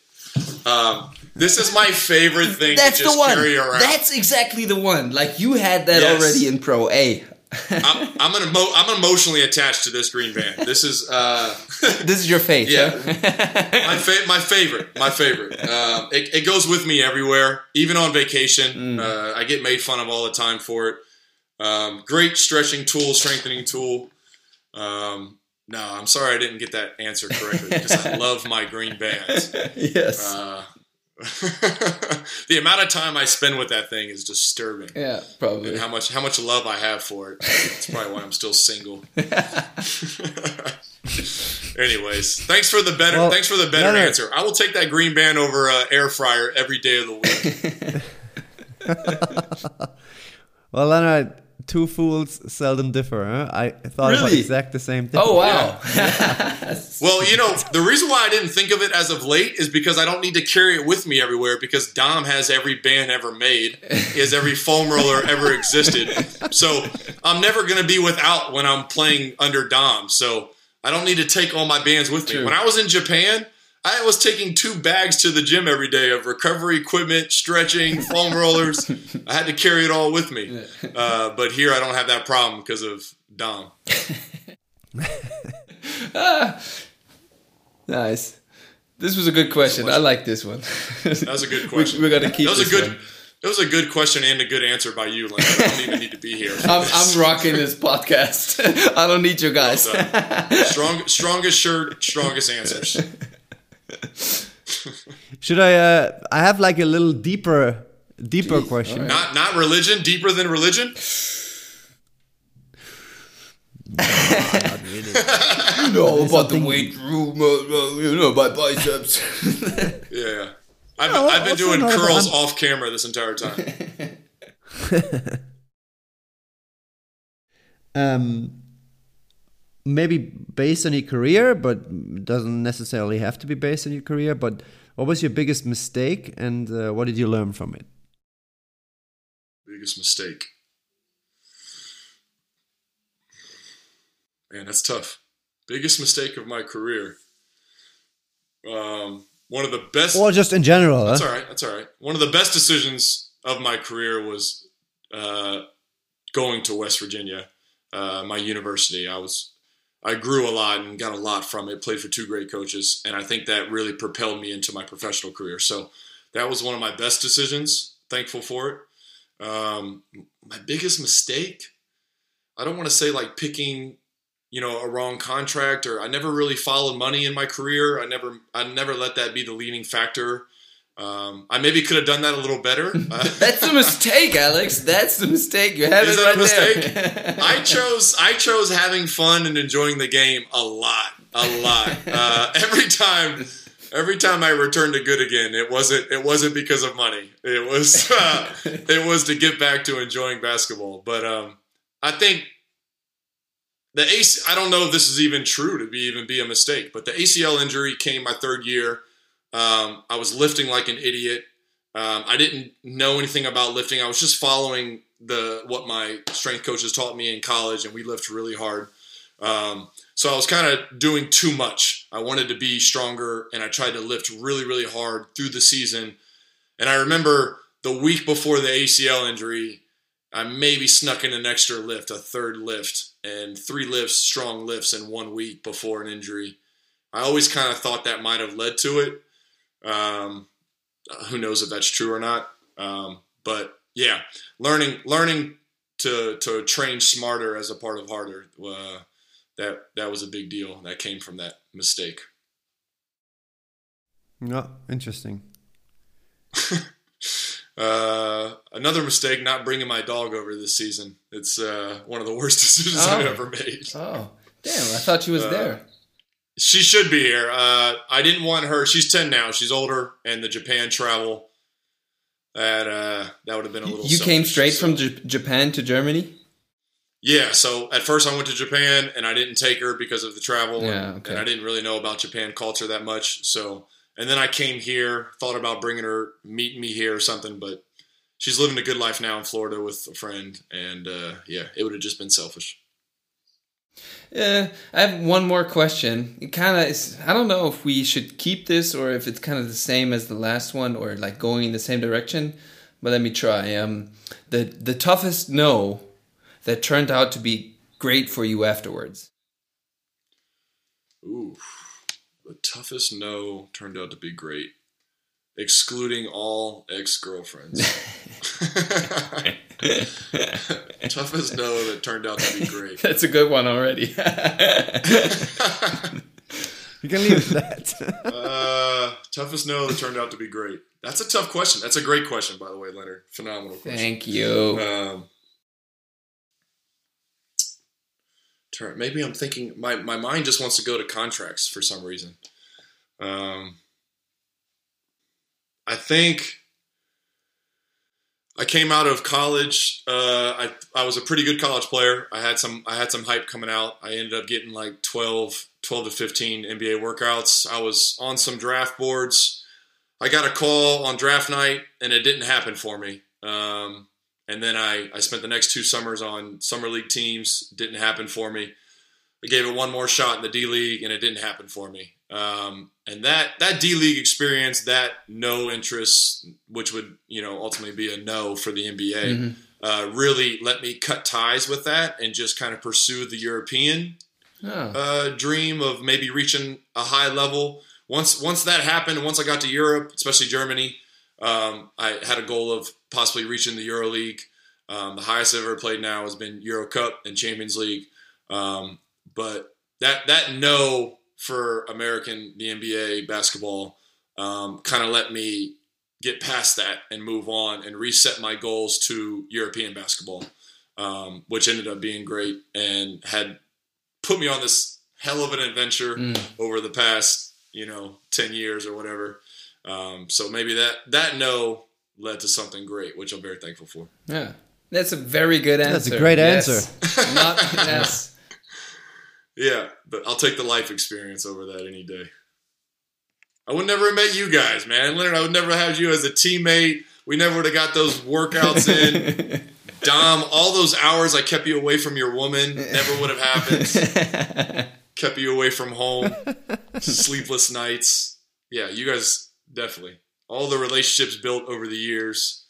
Um, this is my favorite thing That's to just the one. carry around. That's exactly the one. Like you had that Yes. already in Pro A. I'm, I'm, an emo- I'm emotionally attached to this green band. This is uh, this is your fate. Yeah. huh? my fa- my favorite. My favorite. Um, it, it goes with me everywhere, even on vacation. Uh, I get made fun of all the time for it. Um, great stretching tool, strengthening tool. Um, no, I'm sorry I didn't get that answer correctly because I love my green bands. yes. Uh, the amount of time I spend with that thing is disturbing. yeah, probably. And how much how much love I have for it. That's probably why I'm still single. Anyways, thanks for the better Well, thanks for the better answer. I will take that green band over uh, air fryer every day of the week. Well, Lennart, two fools seldom differ. Huh? I thought about Really? exact the same thing. Oh wow. well, you know, the reason why I didn't think of it as of late is because I don't need to carry it with me everywhere because Dom has every band ever made. He has every foam roller ever existed. So I'm never going to be without when I'm playing under Dom. So I don't need to take all my bands with me. When I was in Japan, I was taking two bags to the gym every day of recovery equipment, stretching, foam rollers. I had to carry it all with me. Uh, but here I don't have that problem because of Dom. nice. This was a good question. I like this one. That was a good question. we, we got to keep That was a good. one. That was a good question and a good answer by you. Like I don't even need to be here. I'm, I'm rocking this podcast. I don't need you guys. Strong, strongest shirt, strongest answers. Should I? Uh, I have like a little deeper, deeper question. Not not religion, deeper than religion. you know about the weight room, uh, uh, you know, my biceps. Yeah, I've, No, I've been doing not about- curls off camera this entire time. Um, maybe based on your career, but doesn't necessarily have to be based on your career. But what was your biggest mistake, and uh, what did you learn from it? Biggest mistake. Man, that's tough. Biggest mistake of my career. Um, one of the best. Or just in general? That's huh? all right. That's all right. One of the best decisions of my career was uh, going to West Virginia, uh, my university. I was I grew a lot and got a lot from it. Played for two great coaches, and I think that really propelled me into my professional career. So that was one of my best decisions. Thankful for it. Um, my biggest mistake. I don't want to say like picking you know a wrong contract or I never really followed money in my career. I never I never let that be the leading factor. Um, I maybe could have done that a little better. Uh, That's the mistake, Alex. That's the mistake. You have Is it that a mistake? I chose I chose having fun and enjoying the game a lot, a lot. Uh, every time, every time I returned to Göttingen, it wasn't it wasn't because of money. It was uh, it was to get back to enjoying basketball. But um, I think the AC, I don't know if this is even true to be even be a mistake, but the ACL injury came my third year. Um, I was lifting like an idiot. Um, I didn't know anything about lifting. I was just following the what my strength coaches taught me in college, and we lift really hard. Um, so I was kind of doing too much. I wanted to be stronger, and I tried to lift really, really hard through the season. And I remember the week before the ACL injury, I maybe snuck in an extra lift, a third lift, and three lifts, strong lifts in one week before an injury. I always kind of thought that might have led to it. Um, who knows if that's true or not? Um, but yeah, learning learning to to train smarter as a part of harder uh, that that was a big deal. That came from that mistake. No, interesting. Uh, another mistake, not bringing my dog over this season. It's uh, one of the worst decisions Oh. I've ever made. Oh, damn! I thought she was Uh, there. She should be here. Uh, I didn't want her. She's ten now. She's older, and the Japan travel that uh, that would have been a little. You came straight so- from J- Japan to Germany. Yeah. So at first I went to Japan, and I didn't take her because of the travel. Yeah, and, okay. and I didn't really know about Japan culture that much. So and then I came here, thought about bringing her, meeting me here or something, but she's living a good life now in Florida with a friend, and uh, yeah, it would have just been selfish. Yeah, I have one more question. It kind of is. I don't know if we should keep this or if it's kind of the same as the last one or like going in the same direction. But let me try. Um, the the toughest no that turned out to be great for you afterwards. Ooh, the toughest no turned out to be great, excluding all ex girlfriends. toughest no that turned out to be great. That's a good one already. You can leave that. Uh, toughest no that turned out to be great. That's a tough question. That's a great question, by the way, Lennart. Phenomenal question. Thank you. Um, turn. Maybe I'm thinking my my mind just wants to go to contracts for some reason. Um, I think I came out of college. Uh, I I was a pretty good college player. I had some I had some hype coming out. I ended up getting like 12, 12 to fifteen NBA workouts. I was on some draft boards. I got a call on draft night, and it didn't happen for me. Um, and then I, I spent the next two summers on summer league teams. Didn't happen for me. I gave it one more shot in the D League, and it didn't happen for me. Um, and that that D League experience, that no interest, which would you know ultimately be a no for the NBA, uh, really let me cut ties with that and just kind of pursue the European Oh. uh, dream of maybe reaching a high level. Once once that happened, once I got to Europe, especially Germany, um, I had a goal of possibly reaching the Euro League. Um, the highest I've ever played now has been Euro Cup and Champions League. Um, but that that no for American the NBA basketball um, kind of let me get past that and move on and reset my goals to European basketball, um, which ended up being great and had put me on this hell of an adventure Mm. over the past you know 10 years or whatever um, so maybe that that no led to something great which i'm very thankful for Yeah. That's a very good answer. That's a great Yes. answer. Not, yes. yeah but i'll take the life experience over that any day i would never have met you guys man lennart i would never have had you as a teammate we never would have got those workouts in dom all those hours i kept you away from your woman never would have happened kept you away from home, sleepless nights. Yeah, you guys definitely. All the relationships built over the years,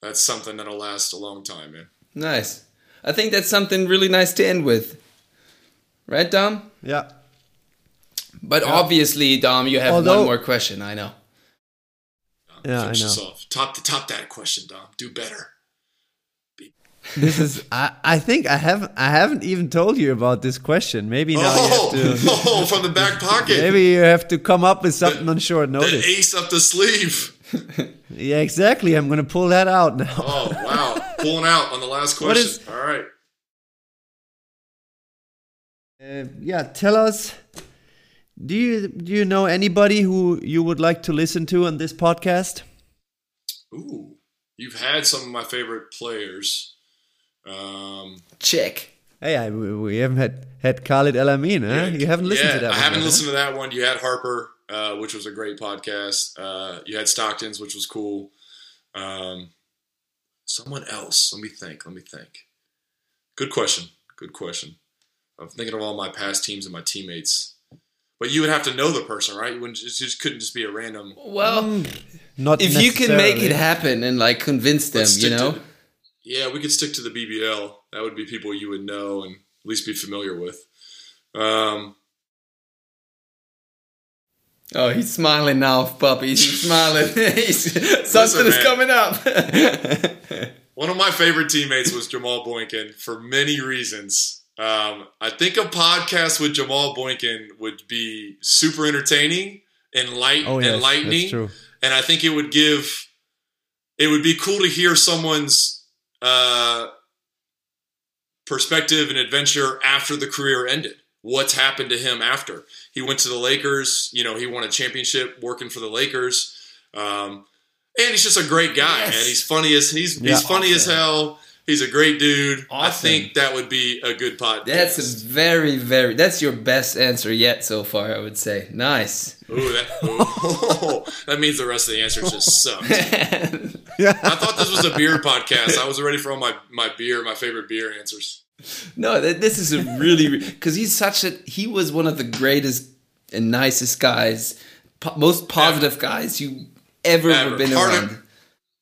that's something that'll last a long time, man. nice. I think that's something really nice to end with. Right, Dom? yeah. But obviously, Dom, you have Although- one more question. I know. Yeah, I know. Top to top that question, Dom. Do better. This is. I, I think I haven't. I haven't even told you about this question. Maybe now oh, you have to. Oh, oh, from the back pocket. Maybe you have to come up with something on short the notice. ace up the sleeve. Yeah, exactly. I'm gonna pull that out now. Oh wow, pulling out on the last question. is- All right. Uh, yeah, tell us. Do you do you know anybody who you would like to listen to on this podcast? Ooh, you've had some of my favorite players. Um, Check. Hey, I, we we haven't had had Khalid El Amin, huh? You haven't listened yeah, to that. I one haven't huh? listened to that one. You had Harper, uh, which was a great podcast. Uh, you had Stockton's, which was cool. Um, someone else. Let me think. Let me think. Good question. Good question. I'm thinking of all my past teams and my teammates. But you would have to know the person, right? You wouldn't just, just couldn't just be a random. Well, Not if you can make it happen and like convince them, you know. to- yeah, we could stick to the BBL. That would be people you would know and at least be familiar with. Um, Oh, he's smiling now, puppy. He's smiling. he's, something is man. coming up. One of my favorite teammates was Jamal Boykin for many reasons. Um, I think a podcast with Jamal Boykin would be super entertaining, enlight- Oh yes, enlightening, and I think it would give. It would be cool to hear someone's uh, perspective and adventure after the career ended. What's happened to him after he went to the Lakers? You know, he won a championship working for the Lakers. Um, and he's just a great guy, Yes. man. He's funny as he's Yeah. he's funny as hell. He's a great dude. I think that would be a good podcast. that's a very, very. That's your best answer yet so far. I would say. Nice. Ooh, that, ooh. that means the rest of the answers just suck. Yeah. I thought this was a beer podcast. I was ready for all my, my beer, my favorite beer answers. No, this is a really because he's such a he was one of the greatest and nicest guys, po- most positive guys you ever, Ever. been Heart around.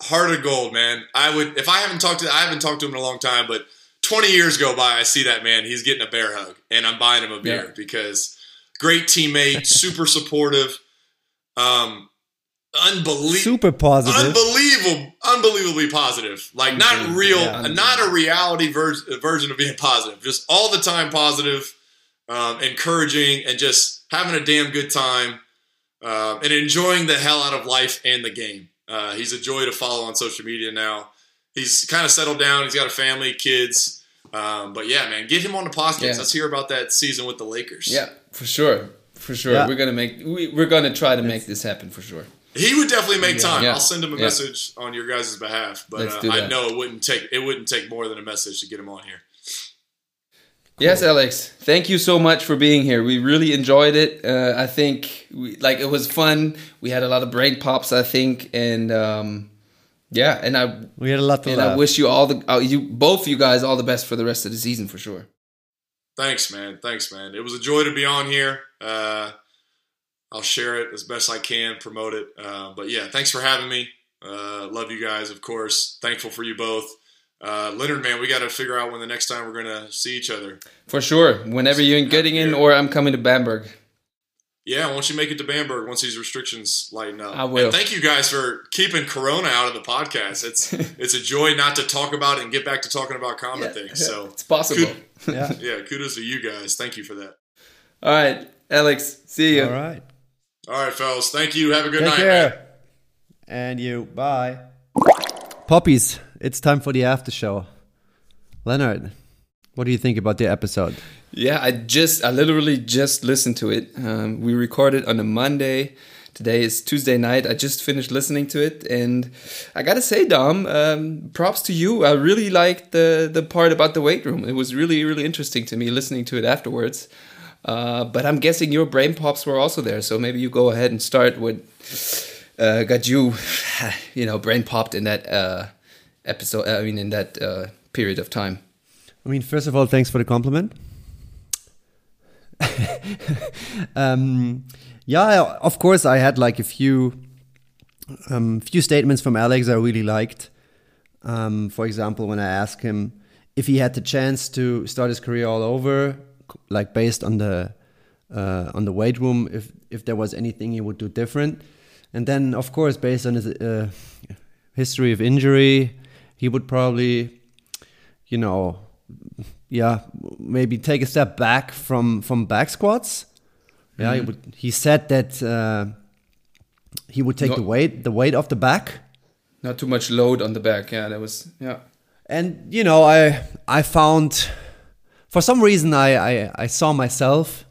Heart of gold, man. I would if I haven't talked to I haven't talked to him in a long time, but 20 years go by, I see that man. He's getting a bear hug, and I'm buying him a beer Yeah. because great teammate, super supportive, um, unbelievable. Super positive. Unbelievable, unbelievably positive. Like not real, Yeah, not a reality ver- version of being positive. Just all the time positive, um, encouraging, and just having a damn good time um, and enjoying the hell out of life and the game. Uh, he's a joy to follow on social media now. He's kind of settled down. He's got a family, kids. Um, but yeah, man, get him on the podcast. Yeah. Let's hear about that season with the Lakers. Yeah, for sure, for sure. Yeah. We're gonna make we, we're gonna try to make this happen for sure. He would definitely make time. Yeah. I'll send him a Yeah. message on your guys' behalf. But uh, I know it wouldn't take it wouldn't take more than a message to get him on here. Yes, Alex. Thank you so much for being here. We really enjoyed it. Uh, I think we, like it was fun. We had a lot of brain pops. I think, and um, yeah, and I we had a lot to and I wish you all the uh, you both you guys all the best for the rest of the season for sure. Thanks, man. Thanks, man. It was a joy to be on here. Uh, I'll share it as best I can, promote it. Uh, but yeah, thanks for having me. Uh, love you guys, of course. Thankful for you both. Uh, Lennart, man, we got to figure out when the next time we're going to see each other. For sure. Whenever you're getting in Göttingen or I'm coming to Bamberg. Yeah, once you make it to Bamberg once these restrictions lighten up? I will. And thank you guys for keeping Corona out of the podcast. It's it's a joy not to talk about it and get back to talking about common things. So it's possible. Kud- yeah. yeah, kudos to you guys. Thank you for that. All right, Alex. See you. All right. All right, fellas. Thank you. Have a good Take night. care. man. And you. Bye. Poppies, it's time for the after show. Lennart, what do you think about the episode? Yeah, I just, I literally just listened to it. Um, we recorded on a Monday. Today is Tuesday night. I just finished listening to it, and I gotta say, Dom, um, props to you. I really liked the the part about the weight room. It was really, really interesting to me listening to it afterwards. Uh, but I'm guessing your brain pops were also there, so maybe you go ahead and start with uh, got you, you know, brain popped in that uh, episode. I mean, in that uh, period of time. I mean, first of all, thanks for the compliment. um, yeah, of course, I had like a few, um, few statements from Alex I really liked. Um, for example, when I asked him if he had the chance to start his career all over, like based on the uh, on the weight room, if if there was anything he would do different, and then of course, based on his uh, history of injury, he would probably, you know, yeah, maybe take a step back from from back squats. Yeah, he would. He said that uh, he would take No- the weight the weight off the back, Not too much load on the back. Yeah, that was yeah. and you know, I I found for some reason I I, I saw myself,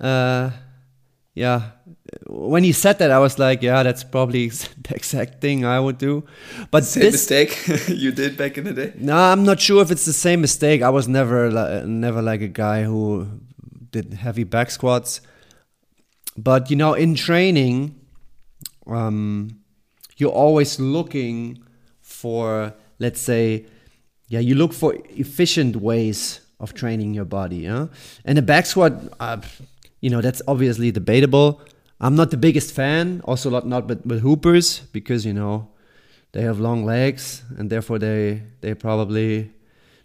uh, yeah, when he said that, I was like, yeah, that's probably the exact thing I would do. But Same this, mistake you did back in the day. no, I'm not sure if it's the same mistake. I was never li- never like a guy who did heavy back squats. But you know, in training, um, you're always looking for, let's say, yeah, you look for efficient ways of training your body. Yeah, and a back squat, uh, you know, that's obviously debatable. I'm not the biggest fan, also not not with, with hoopers because you know they have long legs and therefore they they probably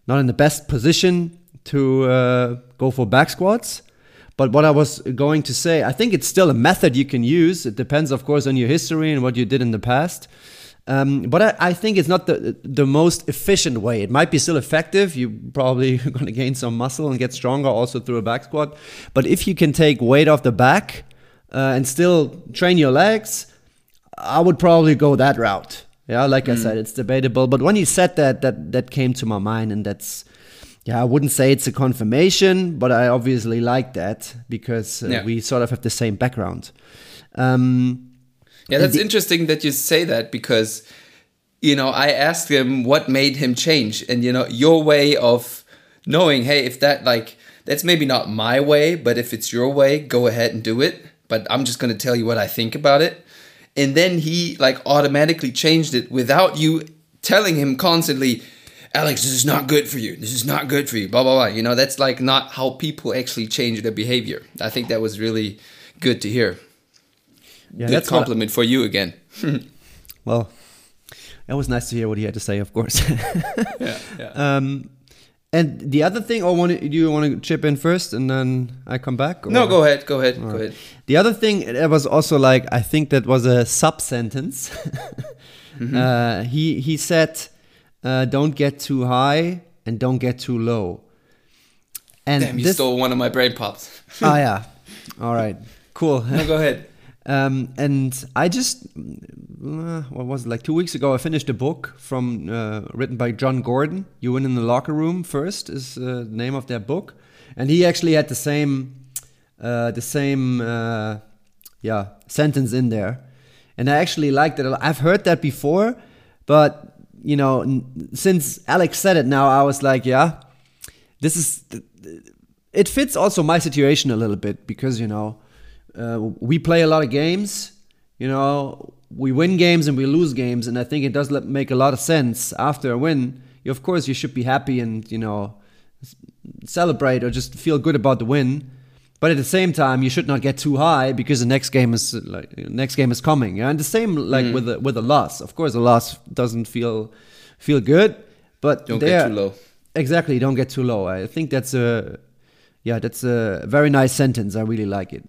not in the best position to uh, go for back squats. But what I was going to say, I think it's still a method you can use. It depends, of course, on your history and what you did in the past. Um, but I, I think it's not the the most efficient way. It might be still effective. You're probably going to gain some muscle and get stronger also through a back squat. But if you can take weight off the back uh, and still train your legs, I would probably go that route. Yeah, like I said, it's debatable. But when you said that, that that came to my mind, and that's yeah, I wouldn't say it's a confirmation, but I obviously like that because uh, Yeah. we sort of have the same background. Um, Yeah, that's interesting that you say that because, you know, I asked him what made him change. And, you know, your way of knowing, hey, if that, like, that's maybe not my way, but if it's your way, go ahead and do it. But I'm just going to tell you what I think about it. And then he, like, automatically changed it without you telling him constantly, Alex, this is not good for you. This is not good for you. Blah, blah, blah. You know, that's like not how people actually change their behavior. I think that was really good to hear. yeah, Good that's what I- compliment for you again. well, it was nice to hear what he had to say, of course. yeah, yeah. um, and the other thing, or want do you want to chip in first and then I come back? or- no, go ahead, go ahead, go ahead. The other thing, it was also like I think that was a sub sentence. Mm-hmm. uh, he he said, uh, "Don't get too high and don't get too low." And Damn, you this, stole one of my brain pops. oh yeah, all right, cool. no, go ahead. Um, and I just, uh, what was it, like two weeks ago, I finished a book from uh, written by Jon Gordon. You win in the locker room first is uh, the name of that book, and he actually had the same, uh, the same, yeah, sentence in there, and I actually liked it. I've heard that before, but you know, since Alex said it, now I was like, yeah, this is it fits also my situation a little bit because you know uh, we play a lot of games you know we win games and we lose games and i think it does make a lot of sense after a win you, of course you should be happy and you know celebrate or just feel good about the win but at the same time you should not get too high because the next game is like next game is coming yeah? and the same like with a, with a loss of course a loss doesn't feel feel good but Don't get too low. Exactly, don't get too low. I think that's a yeah, that's a very nice sentence. I really like it.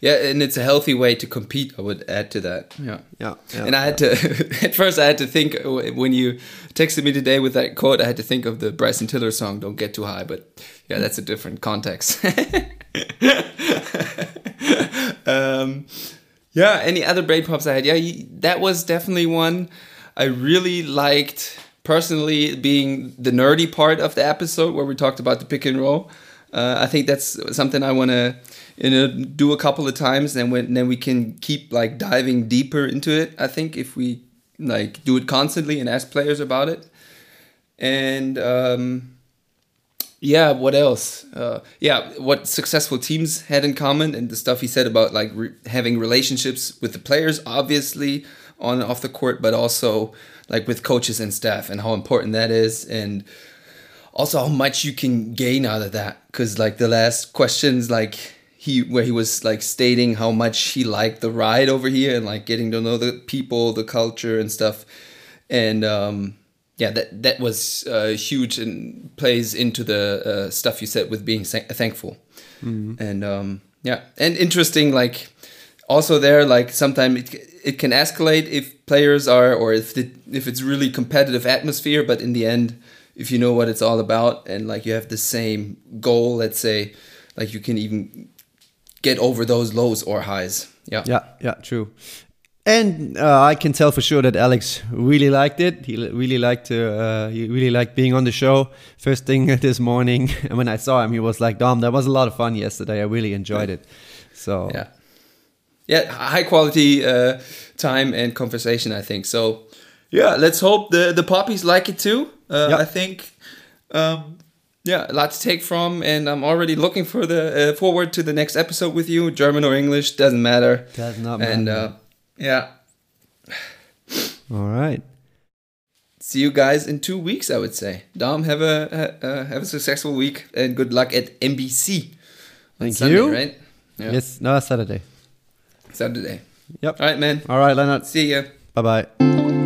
Yeah, and it's a healthy way to compete. I would add to that. Yeah. Yeah, yeah, and I had to at first I had to think when you texted me today with that quote. I had to think of the Bryson Tiller song "Don't Get Too High," but yeah, that's a different context. um, yeah. Any other brain pops I had? Yeah, you- that was definitely one I really liked personally. Being the nerdy part of the episode where we talked about the pick and roll. Uh, I think that's something I want to you know do a couple of times and when then we can keep like diving deeper into it i think if we like do it constantly and ask players about it. And um yeah what else? Uh yeah what successful teams had in common and the stuff he said about like re- having relationships with the players obviously on and off the court but also like with coaches and staff and how important that is. And also how much you can gain out of that? Because like the last questions like he where he was like stating how much he liked the ride over here and like getting to know the people the culture and stuff. And um yeah that that was uh, huge and plays into the uh, stuff you said with being thank- thankful. And um yeah. And interesting like also there like sometimes it, it can escalate if players are or if the, if it's really competitive atmosphere but in the end if you know what it's all about and like you have the same goal let's say like you can even get over those lows or highs yeah Yeah, yeah, true. And uh, I can tell for sure that Alex really liked it. He really liked to, uh, he really liked being on the show. First thing this morning, and when I saw him, he was like, "Dom, that was a lot of fun yesterday. I really enjoyed it." So yeah yeah, high quality uh, time and conversation. I think so. Yeah, let's hope the the puppies like it too. Uh, Yep. I think. Um, yeah, a lot to take from, and I'm already looking for the uh, forward to the next episode with you. German or English doesn't matter. Does not And matter. uh, yeah, All right. see you guys in two weeks. I would say. Dom, have a uh, have a successful week and good luck at NBC. Thank Sunday, you. Right? Yeah. Yes. No, Saturday. Saturday. Yep. All right, man. All right, Lennart. See you. Bye bye.